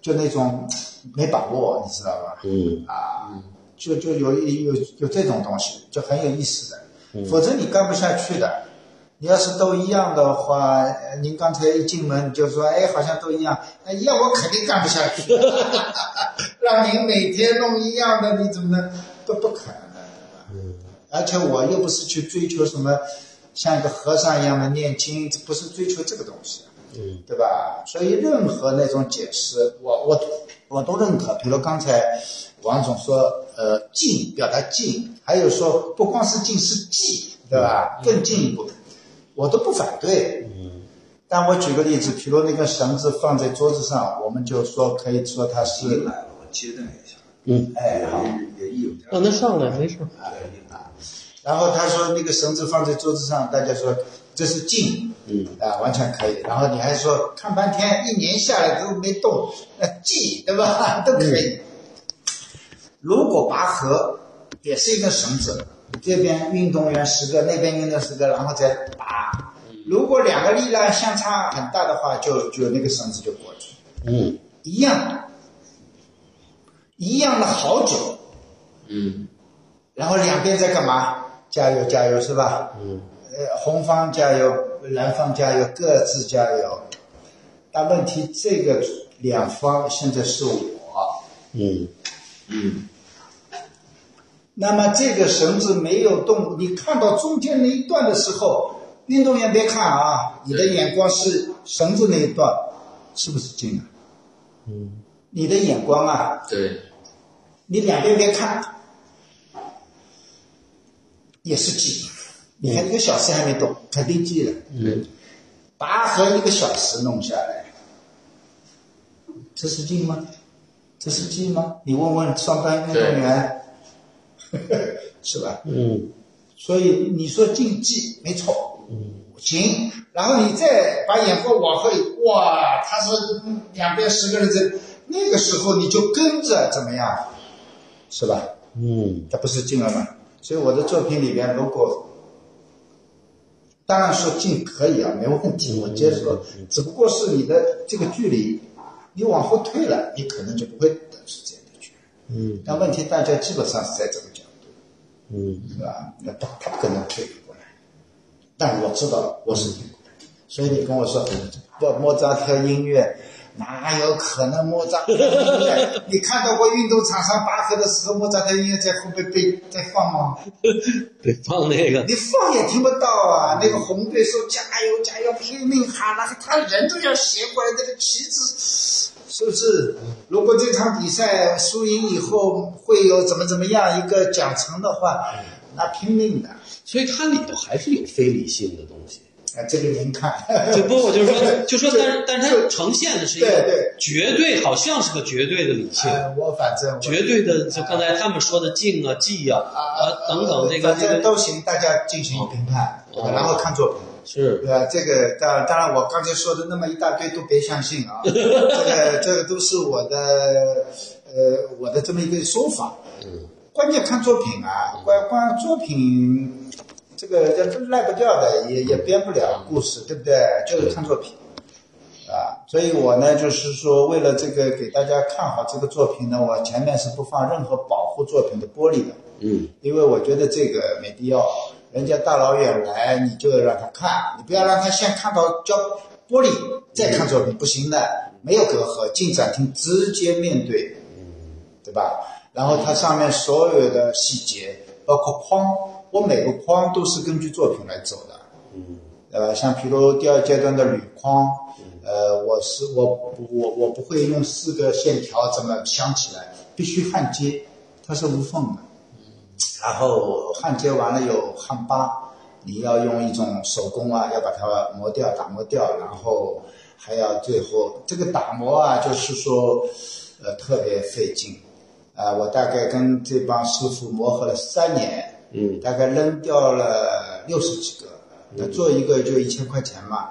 就那种没把握，你知道吧？嗯啊，就就有有有这种东西，就很有意思的，否则你干不下去的。你要是都一样的话，呃您刚才一进门你就说，哎，好像都一样，那一样我肯定干不下去。让您每天弄一样的，你怎么能？不不可能的，对吧？而且我又不是去追求什么像一个和尚一样的念经，不是追求这个东西。嗯对吧？所以任何那种解释，我我我都认可。比如刚才王总说，呃，静表达静，还有说不光是静是寂，对吧？更进一步，我都不反对。嗯但我举个例子，比如那个绳子放在桌子上，我们就说可以说它是，进来了，我接待一下。嗯，哎好，也也有点让他上来没事。然后他说那个绳子放在桌子上，大家说这是静，嗯啊，完全可以。然后你还说看半天，一年下来都没动，那记对吧？都可以。如果拔河也是一根绳子，这边运动员十个，那边运动员十个，然后再拔。如果两个力量相差很大的话，就就那个绳子就过去，嗯一样，一样了好久。嗯然后两边在干嘛？加油加油是吧？嗯呃，红方加油，蓝方加油，各自加油。但问题这个两方现在是我，嗯嗯那么这个绳子没有动，你看到中间那一段的时候，运动员别看啊，你的眼光是绳子那一段，是不是近啊？嗯你的眼光啊，对，你两边别看，也是近。你看一个小时还没动，肯定近了。嗯拔河一个小时弄下来，这是近吗？这是近吗？你问问上班运动员，是吧？嗯所以你说竞技没错，嗯行。然后你再把眼光往后，哇，他是两边十个人在，那个时候你就跟着怎么样，是吧？嗯他不是进了吗？所以我的作品里边，如果当然说进可以啊，没问题，我接受。只不过是你的这个距离，你往后退了，你可能就不会得出这样的结论。嗯但问题大家基本上是在这个角度，嗯是吧？那他他不可能退过来，但我知道我是退过来，所以你跟我说不莫扎特音乐。哪有可能莫扎特？你看到过运动场上拔河的时候，莫扎特音乐在后面被在放吗？得放那个你放也听不到啊！那个红队说加油加油，拼命喊了，他人都要斜过来，那个旗子是不是？如果这场比赛输赢以后会有怎么怎么样一个奖惩的话，那拼命的。所以它里头还是有非理性的东西。啊，这个您看，就不，我就是说，就说，但是但是它呈现的是一个对绝对，好像是个绝对的理性，呃我反正绝对的，就刚才他们说的静啊、寂啊，呃等等，这个反这个正都行，大家进行评判，然后看作品。是。对吧？这个当然，当然，我刚才说的那么一大堆都别相信啊，这个这个都是我的呃我的这么一个说法。嗯，关键看作品啊，关关作品，这个这赖不掉的，也也编不了故事，对不对？就是看作品啊。所以我呢，就是说，为了这个给大家看好这个作品呢，我前面是不放任何保护作品的玻璃的。嗯因为我觉得这个没必要，人家大老远来，你就让他看，你不要让他先看到胶玻璃再看作品，不行的，没有隔阂，进展厅直接面对，对吧？然后它上面所有的细节，包括框，我每个框都是根据作品来走的，嗯呃，像比如第二阶段的铝框，呃，我是我我我不会用四个线条这么镶起来，必须焊接，它是无缝的。然后焊接完了有焊疤，你要用一种手工啊，要把它磨掉、打磨掉，然后还要最后这个打磨啊，就是说，呃，特别费劲。啊、我大概跟这帮师傅磨合了三年，嗯大概扔掉了六十几个，那做一个就一千块钱嘛。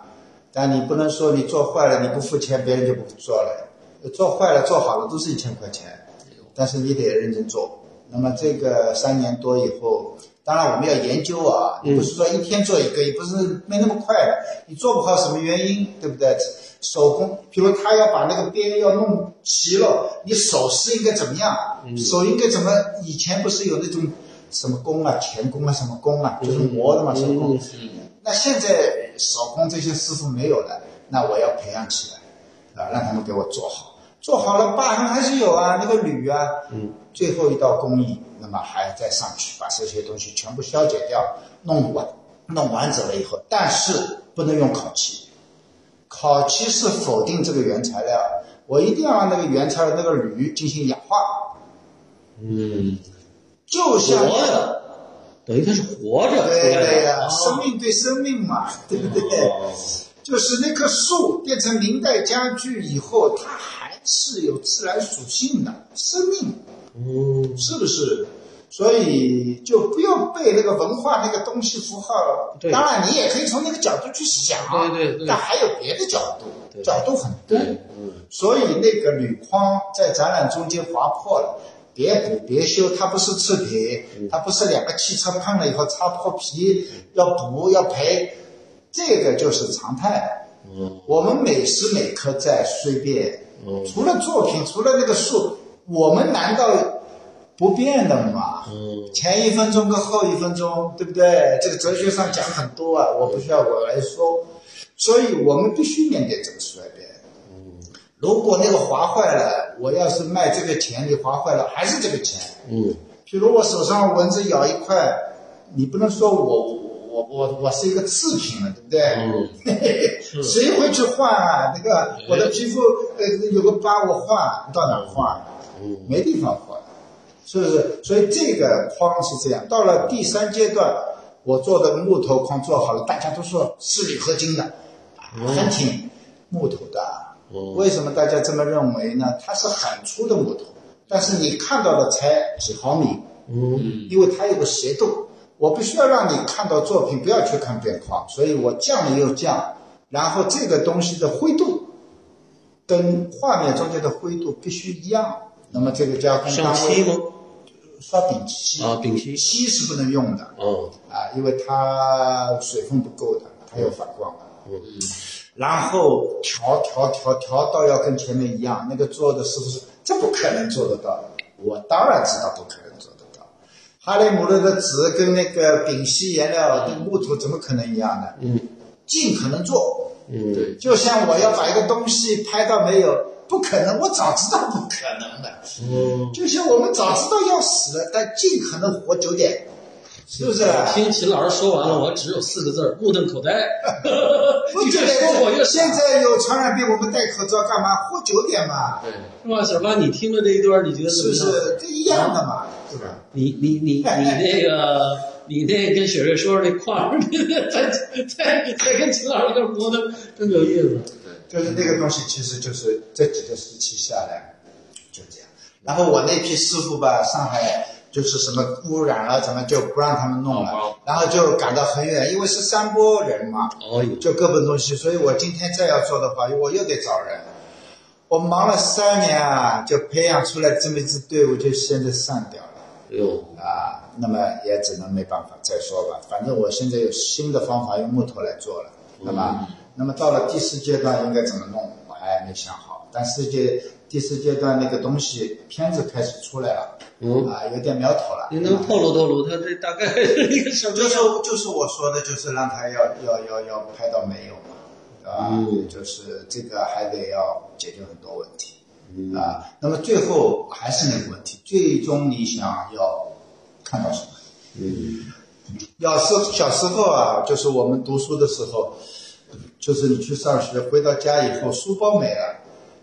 但你不能说你做坏了你不付钱，别人就不做了。做坏了做好了都是一千块钱，但是你得认真做。那么这个三年多以后，当然我们要研究啊，你不是说一天做一个，也不是没那么快的，你做不好什么原因，对不对？手工，比如他要把那个边要弄齐了，你手势应该怎么样？手应该怎么？以前不是有那种什么工啊、钳工啊、什么工啊，就是磨的嘛，手工。那现在手工这些师傅没有了，那我要培养起来，啊，让他们给我做好。做好了，疤痕还是有啊，那个铝啊，嗯，最后一道工艺，那么还再上去把这些东西全部消解掉，弄完，弄完整了以后，但是不能用烤漆，烤漆是否定这个原材料，我一定要让那个原材料那个铝进行氧化，嗯，就像活着，等于它是活着出对对呀、啊生命对生命嘛，对不对？哦。就是那棵树变成明代家具以后，它还是有自然属性的生命，嗯。是不是？所以就不要被那个文化那个东西符号。对。当然你也可以从那个角度去想，对对对。但还有别的角度，对。角度很多。嗯。所以那个铝框在展览中间划破了，别补别修，它不是次品，它不是两个汽车碰了以后擦破皮要补要赔，这个就是常态。嗯我们每时每刻在衰变，嗯除了作品，除了那个树，我们难道不变的吗？嗯前一分钟跟后一分钟，对不对？这个哲学上讲很多啊，我不需要我来说，所以我们必须面对这个衰变。如果那个划坏了，我要是卖这个钱，你划坏了还是这个钱。嗯比如我手上蚊子咬一块，你不能说我我我我是一个次品了，对不对？嗯 谁会去换啊？那个我的皮肤呃有个疤，我换到哪换？嗯没地方换，是不是？所以这个框是这样。到了第三阶段，我做的木头框做好了，大家都说是铝合金的，啊很挺木头的。嗯为什么大家这么认为呢？它是很粗的木头，但是你看到的才几毫米，嗯因为它有个斜度。我必须要让你看到作品，不要去看边框，所以我降了又降，然后这个东西的灰度跟画面中间的灰度必须一样。那么这个叫工上单位吗？刷丙烯啊丙烯漆是不能用的哦啊，因为它水分不够的，它有反光的。嗯然后调调调调到要跟前面一样，那个做的是不是这不可能做得到的。我当然知道不可能做得到。哈雷姆勒的纸跟那个丙烯颜料跟木头怎么可能一样呢？嗯尽可能做，嗯对，就像我要把一个东西拍到没有，不可能，我早知道不可能的。嗯，就像我们早知道要死了，但尽可能活久点，是不是？听秦老师说完了，我只有四个字儿：目瞪口呆。不越说我越现在有传染病，我们戴口罩干嘛？喝酒点嘛，对，是吧？小八，你听了这一段，你觉得怎是不？是？这一样的嘛，是吧？你你你你那个，你那跟雪瑞说说 这矿，再再再跟秦老师一块磨的更有意思。对就是那个东西，其实就是这几个时期下来就这样。然后我那批师傅吧，上海就是什么污染了，怎么就不让他们弄了哦，然后就赶到很远，因为是山坡人嘛，哦，就各奔东西，所以我今天再要做的话，我又得找人。我忙了三年啊，就培养出来这么一支队伍，就现在散掉了。哎呦，啊，那么也只能没办法再说吧。反正我现在有新的方法，用木头来做了。那么，那么到了第四阶段应该怎么弄，我还没想好。但是阶第四阶段那个东西片子开始出来了，嗯，啊，有点苗头了。你能透露透露他这大概是一个什么就是？就是我说的，就是让他要要要要拍到没有嘛，对吧？嗯就是这个还得要解决很多问题。啊，那么最后还是那个问题，最终你想要看到什么？嗯要是小时候啊，就是我们读书的时候，就是你去上学，回到家以后书包没了，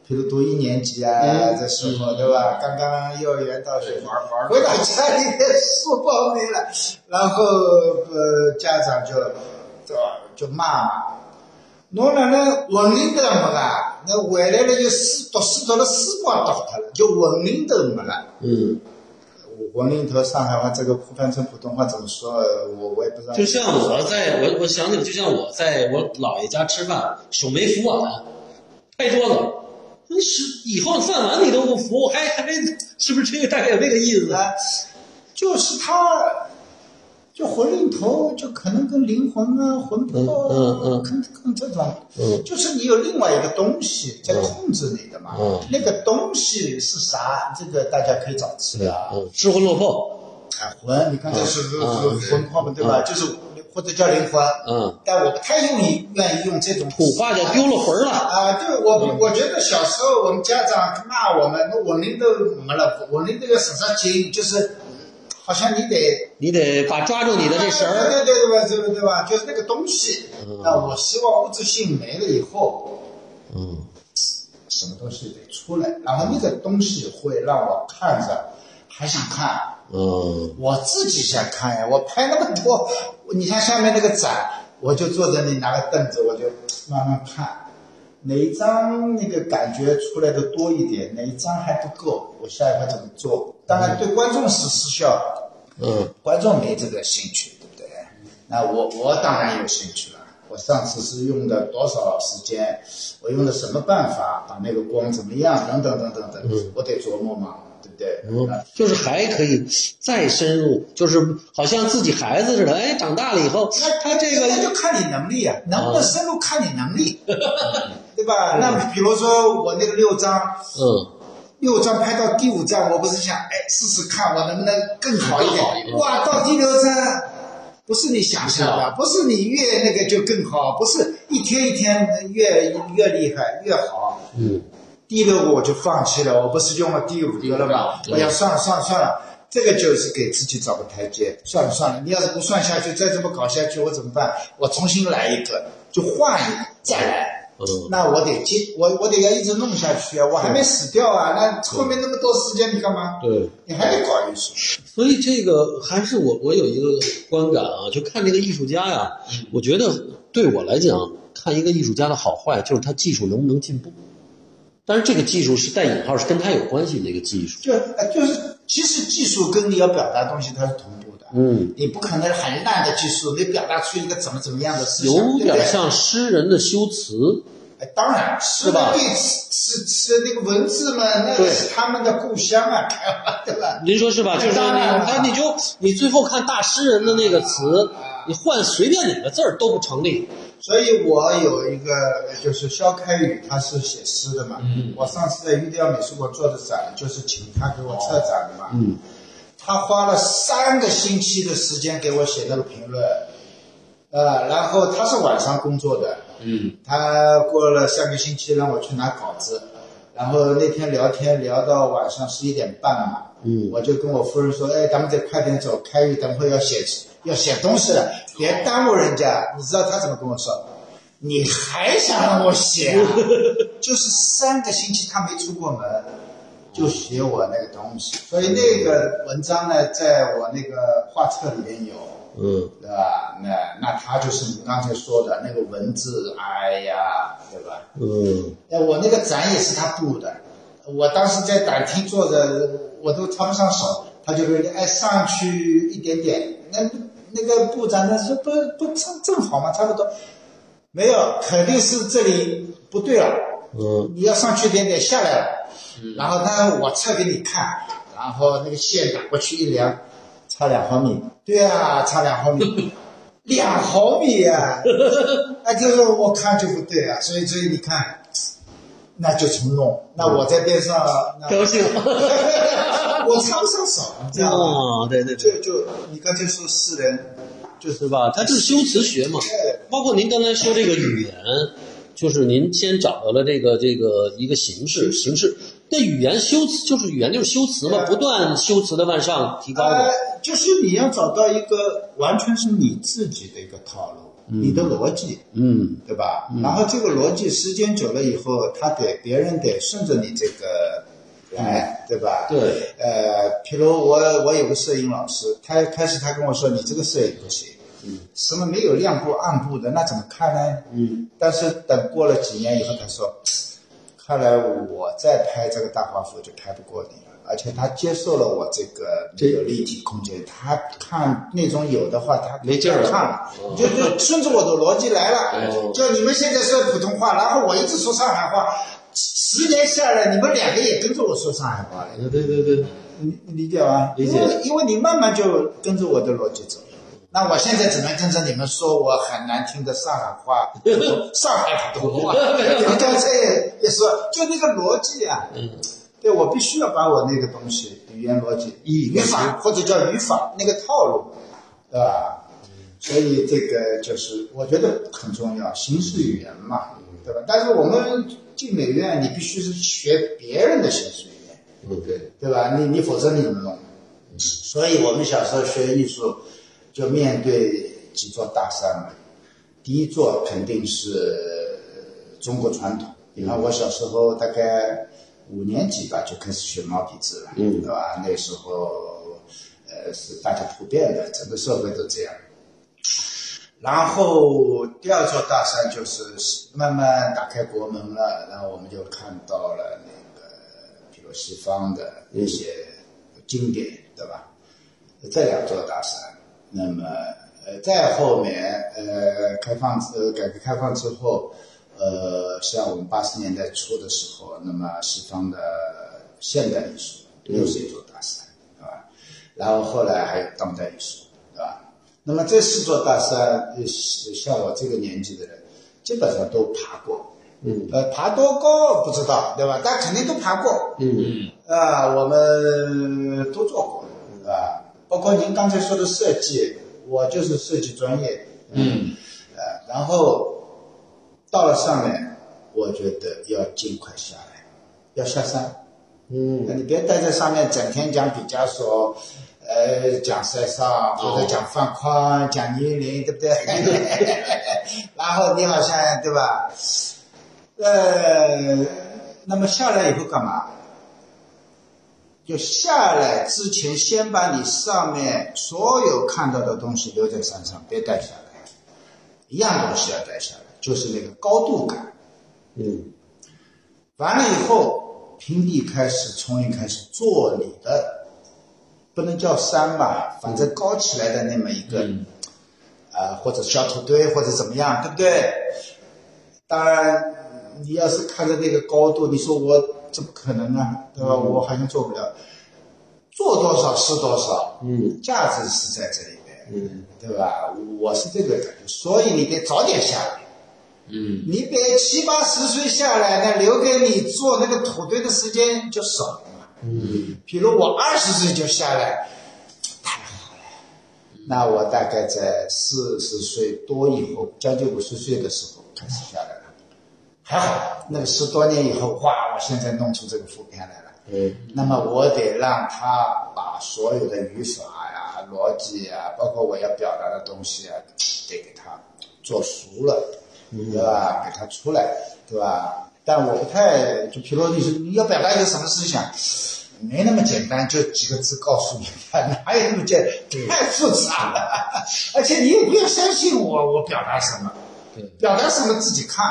比如读一年级啊，嗯这时候对吧？刚刚幼儿园到学玩玩回到家里面书包没了，然后呃家长就对吧就骂嘛，侬哪能文凭都没啦？那回来了就书读书读了书包倒脱了，就文凭都没了。嗯，文领头上海话这个翻成普通话怎么说？我我也不知道。就像我在我我想起来，就像我在我姥爷家吃饭，手没扶碗，拍桌子。那是以后饭碗你都不服，还还是不是这个大概有这个意思？啊，就是他，就魂灵头，就可能跟灵魂啊、魂魄啊，嗯嗯嗯跟跟这种，嗯就是你有另外一个东西在控制你的嘛。嗯那个东西是啥？这个大家可以找资料失魂落魄。啊，魂，你刚才是是嗯是魂魄嘛，对吧？就是或者叫灵魂。嗯，但我不太愿意愿意用这种土话叫丢了魂儿了。啊，对我我觉得小时候我们家长骂我们，那我们都没了，我们这个十杀精，就是好像你得你得把抓住你的这绳儿。对对对吧？对吧？对吧？就是那个东西。嗯那我希望物质性没了以后，嗯什么东西得出来，然后那个东西会让我看着还想看，嗯我自己想看呀。我拍那么多，你像下面那个展，我就坐在那里拿个凳子，我就慢慢看。哪一张那个感觉出来的多一点，哪一张还不够，我下一块怎么做？当然对观众是失效的，嗯观众没这个兴趣，对不对？那我我当然有兴趣了。我上次是用的多少时间？我用的什么办法把那个光怎么样？等等等等等，我得琢磨嘛，对？嗯，就是还可以再深入，就是好像自己孩子似的。哎，长大了以后，他他这个那就看你能力啊，能不能深入看你能力，对吧？那比如说我那个六张，嗯六张拍到第五张，我不是想哎试试看我能不能更好一点点？哇，到第六张不是你想象的，不是你越那个就更好，不是一天一天越越厉害越好。嗯第六个我就放弃了，我不是用了第五个了吗？嗯我要算了算了算了，这个就是给自己找个台阶。算了算了，你要是不算下去，再这么搞下去，我怎么办？我重新来一个，就换一个再来。嗯那我得接，我我得要一直弄下去啊！我还没死掉啊！那后面那么多时间你干嘛？对。你还得搞艺术。所以这个还是我我有一个观感啊，就看这个艺术家呀，我觉得对我来讲，看一个艺术家的好坏，就是他技术能不能进步。但是这个技术是带引号，是跟他有关系的一个技术。就呃就是，其实技术跟你要表达的东西它是同步的。嗯，你不可能很烂的技术，你表达出一个怎么怎么样的思想，有点像诗人的修辞。哎，当然是吧对是是那个文字嘛，那对是他们的故乡啊，对吧？您说是吧？就是说你当然了他你就你最后看大诗人的那个词，你换随便哪个字儿都不成立。所以我有一个就是肖开宇，他是写诗的嘛。嗯。我上次在玉雕美术馆做的展，就是请他给我策展的嘛。嗯。他花了三个星期的时间给我写那个评论，呃，然后他是晚上工作的，嗯。他过了三个星期让我去拿稿子，然后那天聊天聊到晚上十一点半嘛，嗯。我就跟我夫人说，哎，咱们得快点走，开宇等会要写要写东西了，别耽误人家。你知道他怎么跟我说？你还想让我写啊？就是三个星期他没出过门，就写我那个东西，所以那个文章呢，在我那个画册里面有。嗯对吧？那那他就是你刚才说的那个文字，哎呀，对吧？嗯哎，我那个展也是他布的，我当时在展厅坐着，我都插不上手，他就说：“哎，上去一点点。”那那个部长他说：“不不正正好嘛，差不多。”没有，肯定是这里不对了，嗯你要上去一点点，下来了。然后呢，我测给你看，然后那个线打过去一量，差两毫米。对啊，差两毫米，两毫米啊！哎，这个我看就不对啊，所以所以你看，那就重弄。那我在边上，高兴 我插不上手，这样吧？啊，对对对，就就你刚才说诗人，就是吧？它就是修辞学嘛，包括您刚才说这个语言，就是您先找到了这个这个一个形式形式，那语言修辞就是语言就是修辞嘛，不断修辞的往上提高嘛。呃，就是你要找到一个完全是你自己的一个套路，你的逻辑，嗯对吧？然后这个逻辑时间久了以后，他得别人得顺着你这个来，对吧？对，呃，比如我我有个摄影老师，他开始他跟我说你这个摄影不行，嗯，什么没有亮部暗部的，那怎么看呢？嗯，但是等过了几年以后，他说，看来我再拍这个大画幅就拍不过你了。而且他接受了我这个有立体空间，他看那种有的话，他没劲儿看了，就就顺着我的逻辑来了。哦就你们现在说普通话，然后我一直说上海话，十年下来，你们两个也跟着我说上海话了。对对对，你你理解吗？理解因为因为你慢慢就跟着我的逻辑走。那我现在只能跟着你们说我很难听的上海话，上海普通话。你们刚才也也说，就那个逻辑啊，嗯对我必须要把我那个东西，语言逻辑、语法或者叫语法那个套路，对吧？所以这个就是我觉得很重要，形式语言嘛，对吧？但是我们进美院，你必须是学别人的形式语言。嗯对，对吧？你你否则你怎么弄？所以我们小时候学艺术，就面对几座大山嘛。第一座肯定是中国传统。你看我小时候大概五年级吧，就开始学毛笔字了，嗯对吧？那时候呃是大家普遍的，整个社会都这样。然后第二座大山就是慢慢打开国门了，然后我们就看到了那个，比如西方的一些经典，对吧？这两座大山，那么呃，再后面呃，开放呃，改革开放之后，呃，像我们八十年代初的时候，那么西方的现代艺术又是一座大山，对吧？然后后来还有当代艺术，对吧？那么这四座大山，呃像我这个年纪的人，基本上都爬过。嗯，呃，爬多高不知道，对吧？但肯定都爬过。嗯嗯啊，我们都做过，对吧，包括您刚才说的设计，我就是设计专业。嗯，呃，然后到了上面，我觉得要尽快下来，要下山。嗯你别待在上面，整天讲毕加索，呃，讲塞尚或者讲范宽、讲倪琳，对不对？然后你好像对吧？呃，那么下来以后干嘛？就下来之前，先把你上面所有看到的东西留在山上，别带下来。一样东西要带下来，就是那个高度感。嗯完了以后，平地开始，从一开始做你的，不能叫山吧，反正高起来的那么一个，啊、或者小土堆或者怎么样，对不对？当然，你要是看着那个高度，你说我怎么可能啊，对吧？我好像做不了，做多少是多少，嗯价值是在这里面，嗯对吧？我是这个感觉，所以你得早点下来。嗯，你别七八十岁下来，那留给你做那个土堆的时间就少了嘛。嗯比如我二十岁就下来，太好了。那我大概在四十岁多以后，将近五十岁的时候开始下来了，还好。那个十多年以后，哇，我现在弄出这个副片来了。嗯那么我得让他把所有的语法呀、逻辑呀，包括我要表达的东西啊，得给他做熟了，对吧？给他出来，对吧？但我不太，就比如你是你要表达一个什么思想，没那么简单，就几个字告诉你，哪有那么简单太复杂了。而且你也不要相信我，我表达什么，对表达什么自己看。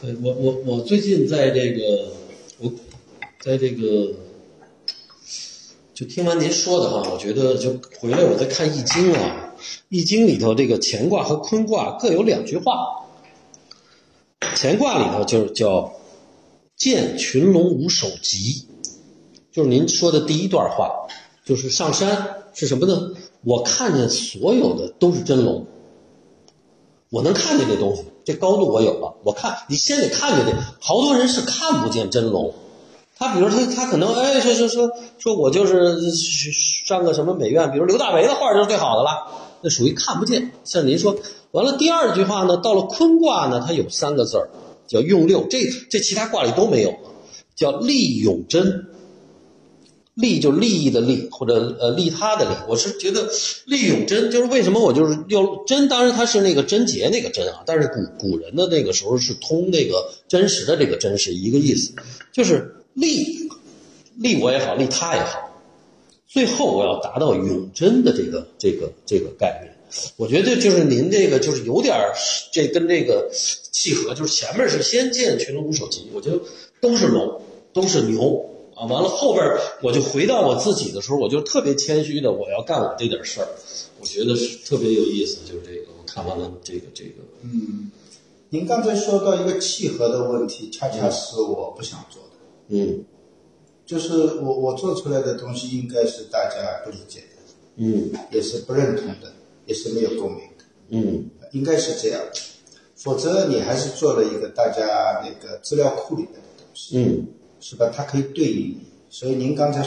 对我我我最近在这个我在这个就听完您说的哈，我觉得就回来我再看《易经》啊，《易经》里头这个乾卦和坤卦各有两句话。乾卦里头就是叫“见群龙无首级”，就是您说的第一段话，就是上山是什么呢？我看见所有的都是真龙，我能看见这东西，这高度我有了。我看你先得看见这，好多人是看不见真龙。他比如他他可能哎说说说说我就是上个什么美院，比如刘大为的画就是最好的了，那属于看不见。像您说完了第二句话呢，到了坤卦呢，它有三个字儿叫用六，这这其他卦里都没有，叫利永贞。利就利益的利，或者呃利他的利。我是觉得利永贞就是为什么我就是要贞，当然它是那个贞洁那个贞啊，但是古古人的那个时候是通那个真实的这个真是一个意思，就是利利我也好，利他也好，最后我要达到永贞的这个这个这个概念。我觉得就是您这个就是有点儿这跟这个契合，就是前面是先建群龙无首级，我觉得都是龙，都是牛。啊，完了后边我就回到我自己的时候，我就特别谦虚的，我要干我这点事儿，我觉得是特别有意思。就是这个，我看完了这个这个，嗯，您刚才说到一个契合的问题，恰恰是我不想做的。嗯就是我我做出来的东西，应该是大家不理解的，嗯也是不认同的，也是没有共鸣的，嗯应该是这样。否则你还是做了一个大家那个资料库里面的东西。嗯是吧？它可以对应你。所以您刚才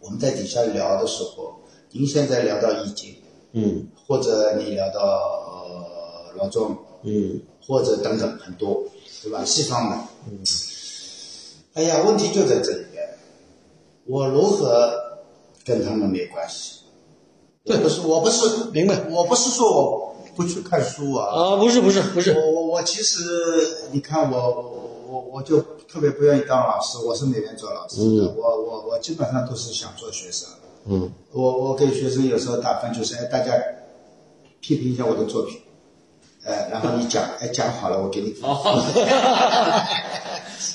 我们在底下聊的时候，您现在聊到易经，嗯或者你聊到呃老庄，嗯或者等等很多，对吧？西方的，嗯，哎呀，问题就在这里边，我如何跟他们没关系？对不是，我不是明白。我不是说我不去看书啊，啊，不是不是不是，我我我其实你看我我我我就特别不愿意当老师，我是每天做老师的，嗯。我我我基本上都是想做学生。嗯。我我给学生有时候打分就是，哎，大家批评一下我的作品，哎，然后你讲，哎，讲好了，我给你。分。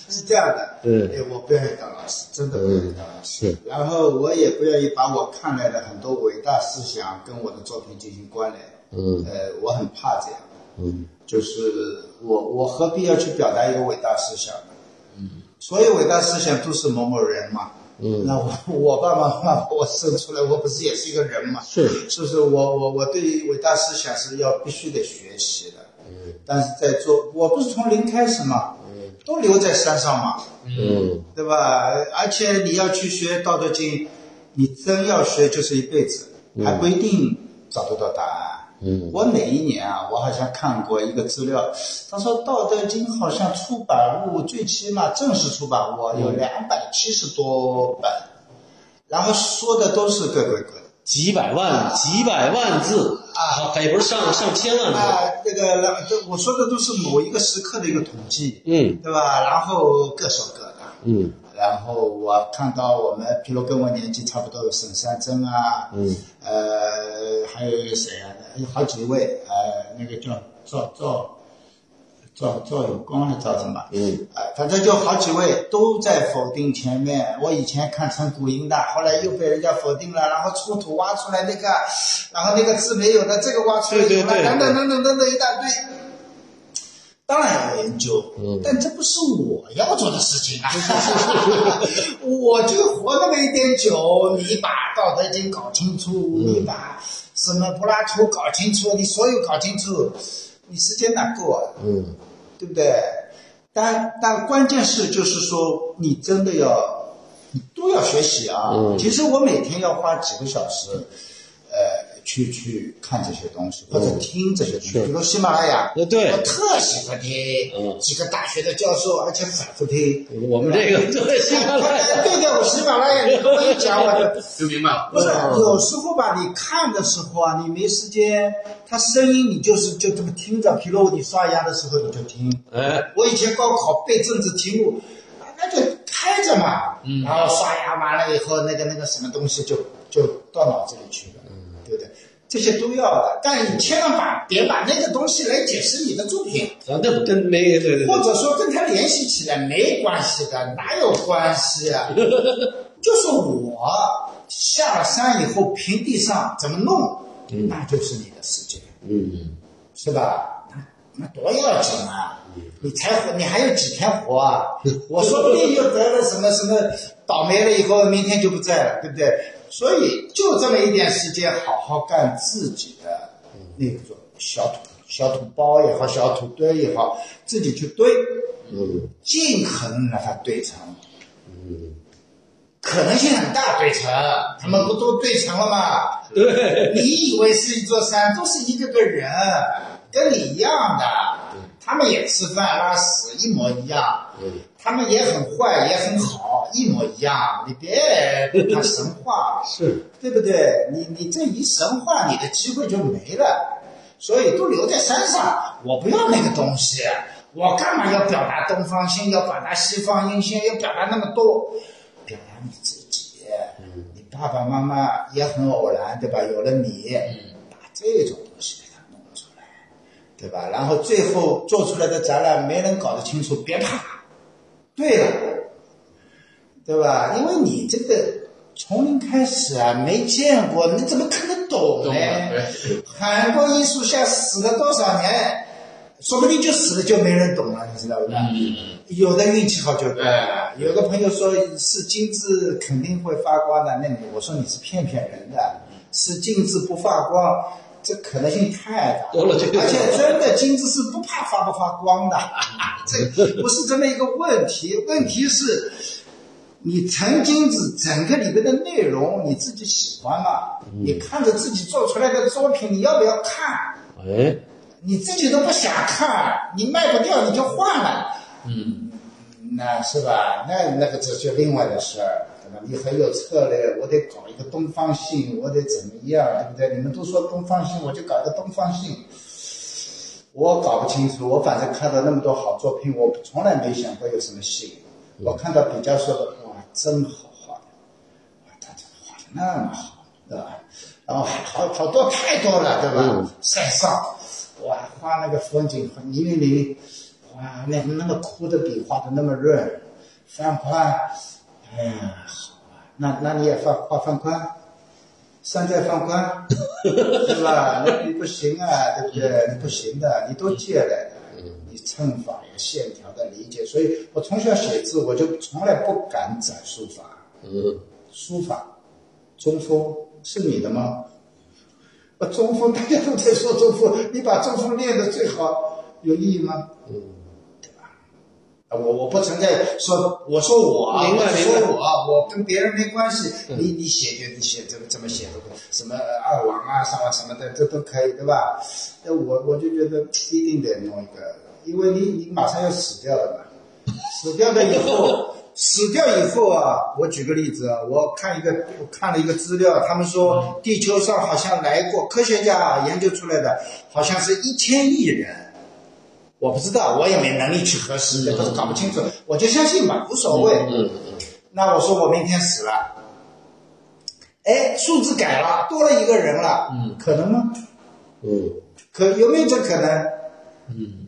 是这样的，对哎，我不愿意当老师，真的不愿意当老师。是然后我也不愿意把我看来的很多伟大思想跟我的作品进行关联。嗯呃，我很怕这样。嗯就是我我何必要去表达一个伟大思想呢？嗯，所有伟大思想都是某某人嘛。嗯那我我爸爸妈妈把我生出来，我不是也是一个人嘛？是是不是？我我我对于伟大思想是要必须得学习的。嗯，但是在做，我不是从零开始嘛。嗯，都留在山上嘛，嗯。对吧？而且你要去学《道德经》，你真要学就是一辈子，还不一定找得到答案。嗯。我哪一年啊？我好像看过一个资料，他说《道德经》好像出版物最起码正式出版物有两百七十多本，然后说的都是各鬼鬼几百万几百万字。啊，也不是上上千万字，啊，这个然这我说的都是某一个时刻的一个统计，嗯对吧？然后各说各的。嗯然后我看到我们，比如跟我年纪差不多的沈三珍啊，嗯，呃，还有谁啊？有好几位，呃，那个叫赵赵赵赵有光还是赵什么？嗯，呃，反正就好几位都在否定前面。我以前看成古音的，后来又被人家否定了，然后出土挖出来那个，然后那个字没有的，这个挖出来有了，等等等等等等一大堆。当然要研究，嗯但这不是我要做的事情啊！我就活那么一点久，你把《道德经》搞清楚，你把什么柏拉图搞清楚，你所有搞清楚，你时间哪够啊？嗯对不对？但但关键是就是说，你真的要，你都要学习啊。嗯其实我每天要花几个小时，呃，去去看这些东西，或者听这些东西，比如喜马拉雅，呃对我特喜欢听，嗯几个大学的教授，而且反复听。我们这个对在喜马拉雅，对的，我喜马拉雅，你跟我一讲，我就就明白了。不是嗯有时候吧，你看的时候啊，你没时间，他声音你就是就这么听着，比如你刷牙的时候你就听。哎，我以前高考背政治题目，啊那就开着嘛，嗯然后刷牙完了以后，那个那个什么东西就就到脑子里去？这些都要的，但你千万把别把那个东西来解释你的作品，啊，那跟没对对或，者说跟他联系起来没关系的，哪有关系啊？就是我下了山以后，平地上怎么弄，那就是你的世界，嗯，是吧？那那多要紧啊！你才活，你还有几天活啊？我说不定又得了什么什么倒霉了，以后明天就不在了，对不对？所以就这么一点时间，好好干自己的那种小土小土包也好，小土堆也好，自己去堆，嗯尽可能让它堆成。嗯，可能性很大，堆成，他们不都堆成了吗？对，你以为是一座山，都是一个个人，跟你一样的，他们也吃饭拉屎一模一样，嗯他们也很坏，也很好，一模一样。你别把它神话，是，对不对？你你这一神话，你的机会就没了。所以都留在山上，我不要那个东西，我干嘛要表达东方性，要表达西方音性，要表达那么多？表达你自己，你爸爸妈妈也很偶然，对吧？有了你，把这种东西给它弄出来，对吧？然后最后做出来的展览没人搞得清楚，别怕。对了，对吧？因为你这个从零开始啊，没见过，你怎么可能懂呢？韩国艺术下死了多少年，说不定就死了就没人懂了，你知道吧？嗯，有的运气好就懂了哎。有个朋友说是金子肯定会发光的，那你我说你是骗骗人的，是金子不发光，这可能性太大。多了而且真的金子是不怕发不发光的，这不是这么一个问题。问题是，你成金子整个里面的内容你自己喜欢吗？你看着自己做出来的作品，你要不要看？哎，你自己都不想看，你卖不掉你就换了。嗯，那是吧？那那个这就另外的事儿？你很有策略，我得搞一个东方性，我得怎么样，对不对？你们都说东方性，我就搞一个东方性。我搞不清楚，我反正看到那么多好作品，我从来没想过有什么性。我看到比较说的，哇，真好画的，哇，他怎么画的那么好，对吧？然后好好多太多了，对吧？嗯塞上，哇，画那个风景和倪云林，哇，那那么枯的笔画的那么润，范宽，哎呀，那那你也放画放宽，山寨放宽，是吧？那你不行啊，对不对？你不行的，你都借来的，你乘法呀、线条的理解，所以我从小写字，我就从来不敢展书法，嗯，书法，中锋是你的吗？呃，中锋大家都在说中锋，你把中锋练得最好，有意义吗？嗯，啊，我我不存在说，我说我啊，明白我说明白我，我跟别人没关系。你你写就你写怎么怎么写都可以，什么二王啊、三王什么的，这都可以，对吧？那我我就觉得一定得弄一个，因为你你马上要死掉了嘛，死掉了以后，死掉以后啊，我举个例子啊，我看一个我看了一个资料，他们说地球上好像来过科学家啊研究出来的，好像是一千亿人。我不知道，我也没能力去核实，这都搞不清楚，我就相信吧，无所谓。嗯嗯那我说我明天死了，哎，数字改了，多了一个人了，嗯，可能吗？嗯可有没有这可能？嗯，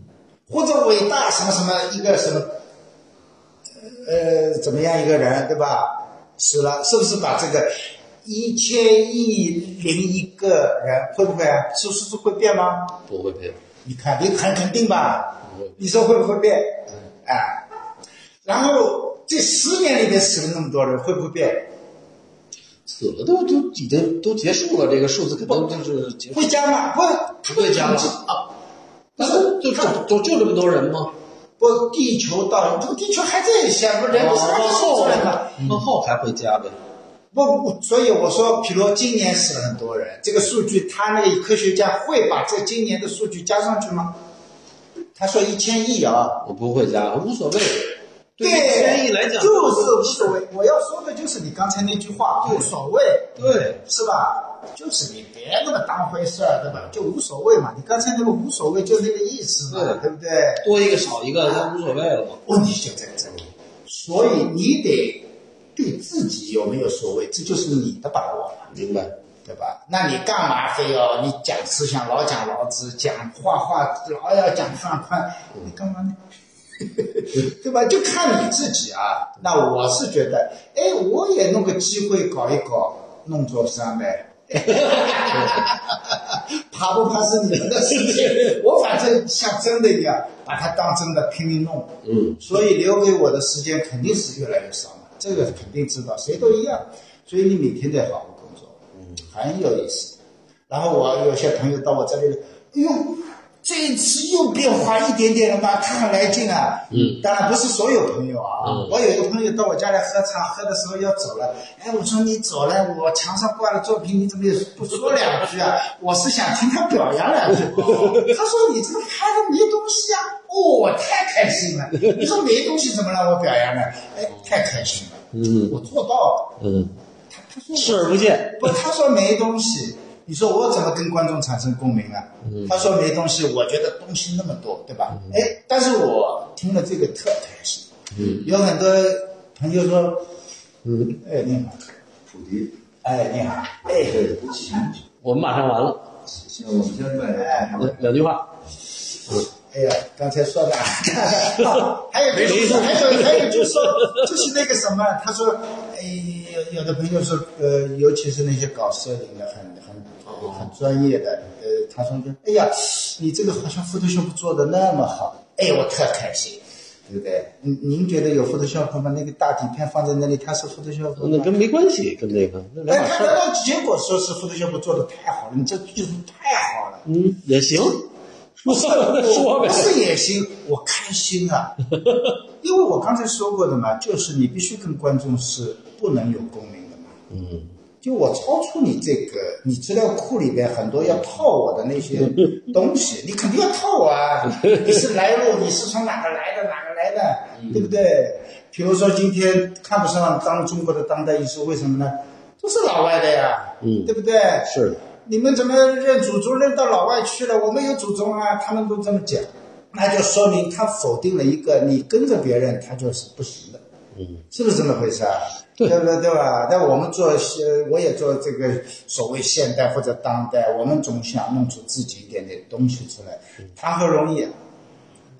或者伟大什么什么一个什么，呃，怎么样一个人，对吧？死了，是不是把这个一千亿零一个人会不会啊？数数字会变吗？不会变，你看，你很肯定吧？你说会不会变？哎，然后这十年里面死了那么多人，会不会变？死了都都已经都结束了，这个数字肯定就是结束会，加吗？不，不会加了啊。但是就就就就这么多人吗？不，地球到这个地球还在想，人不是还没生出来吗？往后还会加呗。不不，所以我说，比如今年死了很多人，这个数据，他那个科学家会把这今年的数据加上去吗？他说一千亿啊，我不会加，无所谓。对于对，千亿来讲，就是无所谓。我要说的就是你刚才那句话，无所谓，对，是吧？就是你别那么当回事儿，对吧？就无所谓嘛。你刚才那个无所谓就那个意思嘛，对对不对？多一个少一个，那无所谓了嘛。问题就在这里，所以你得对自己有没有所谓，这就是你的把握了。明白。对吧？那你干嘛非要你讲思想老讲老子，讲画画老要讲范宽，你干嘛呢？对吧？就看你自己啊。那我是觉得，哎，我也弄个机会搞一搞，弄座山呗。怕不怕是你们的事情？我反正像真的一样，把它当真的拼命弄。嗯，所以留给我的时间肯定是越来越少了，这个肯定知道，谁都一样。所以你每天得好好工作，嗯，很有意思。然后我有些朋友到我这里来，哎呦，这一次又变化一点点了吗？他很来劲啊。嗯，当然不是所有朋友啊。嗯我有一个朋友到我家来喝茶，喝的时候要走了。哎，我说你走了，我墙上挂了作品，你怎么也不说两句啊？我是想听他表扬两句。他说你这个拍的没东西啊。哦，我太开心了。你说没东西怎么让我表扬呢？哎，太开心了。嗯我做到了。嗯，他他说视而不见。不，他说没东西，你说我怎么跟观众产生共鸣啊？他说没东西，我觉得东西那么多，对吧？哎，但是我听了这个特开心。嗯，有很多朋友说，嗯，哎，你好，普迪，哎，你好，哎，行，我们马上完了，行，我们先办哎两两句话。哎呀，刚才说的，啊 还有就是，还有还有就是说，就是那个什么，他说，哎，有有的朋友说，呃，尤其是那些搞摄影的，很很很专业的，呃，他说就，哎呀，你这个好像 Photoshop 做的那么好，哎，我特开心，对不对？您您觉得有 Photoshop 吗？那个大底片放在那里，它是 Photoshop 吗？那跟没关系，跟那个那结果说是 Photoshop 做的太好了？你这技术太好了。嗯，也行，说说呗不。是也行，我开心啊，因为我刚才说过的嘛，就是你必须跟观众是不能有共鸣的嘛。嗯就我超出你这个，你资料库里边很多要套我的那些 东西，你肯定要套我啊！你是来路，你是从哪个来的，哪个来的，对不对？比如说今天看不上当中国的当代艺术，为什么呢？都是老外的呀，嗯对不对？是，你们怎么认祖宗认到老外去了？我们有祖宗啊，他们都这么讲，那就说明他否定了一个你跟着别人，他就是不行的，嗯，是不是这么回事啊？对不对？对吧？但我们做些，我也做这个所谓现代或者当代，我们总想弄出自己一点点东西出来，谈何容易啊？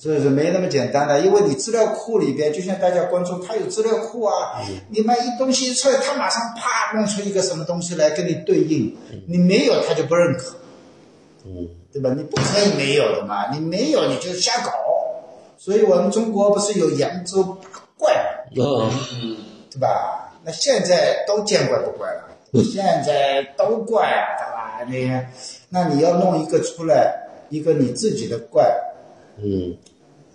是不是没那么简单的？因为你资料库里边，就像大家关注，他有资料库啊，你买一东西出来，他马上啪弄出一个什么东西来跟你对应，你没有他就不认可，嗯对吧？你不可以没有的嘛，你没有你就瞎搞。所以我们中国不是有扬州八怪嘛，嗯对吧？那现在都见怪不怪了，现在都怪啊，对吧？你那你要弄一个出来，一个你自己的怪，嗯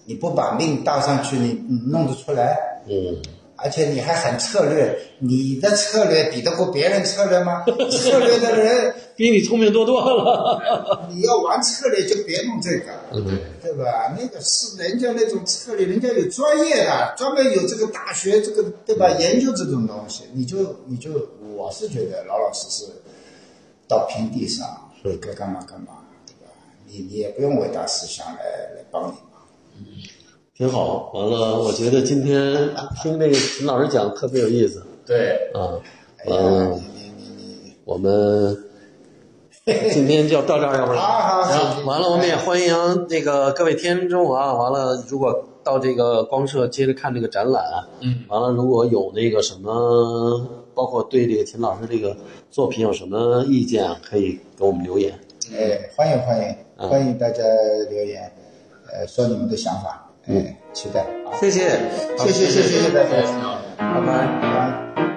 你不把命搭上去，你你弄得出来？嗯而且你还很策略，你的策略比得过别人策略吗？策略的人，比你聪明多多了。你要玩策略就别弄这个，对对吧？那个是人家那种策略，人家有专业的，专门有这个大学这个对吧？研究这种东西，你就你就我是觉得老老实实到平地上，是该干嘛干嘛，对吧？你你也不用伟大思想来来帮你嘛。挺好。完了，我觉得今天听这个秦老师讲特别有意思对，啊。哎呀，完了，你你你你，我们今天就到这儿，要不然好好好行。完了，我们也欢迎那个各位听众啊。完了，如果到这个光社接着看这个展览，嗯，完了，如果有那个什么，包括对这个秦老师这个作品有什么意见啊，可以给我们留言。哎，欢迎欢迎嗯欢迎大家留言，呃，说你们的想法，哎，期待啊，谢谢，谢谢谢谢谢谢大家。拜拜。拜拜。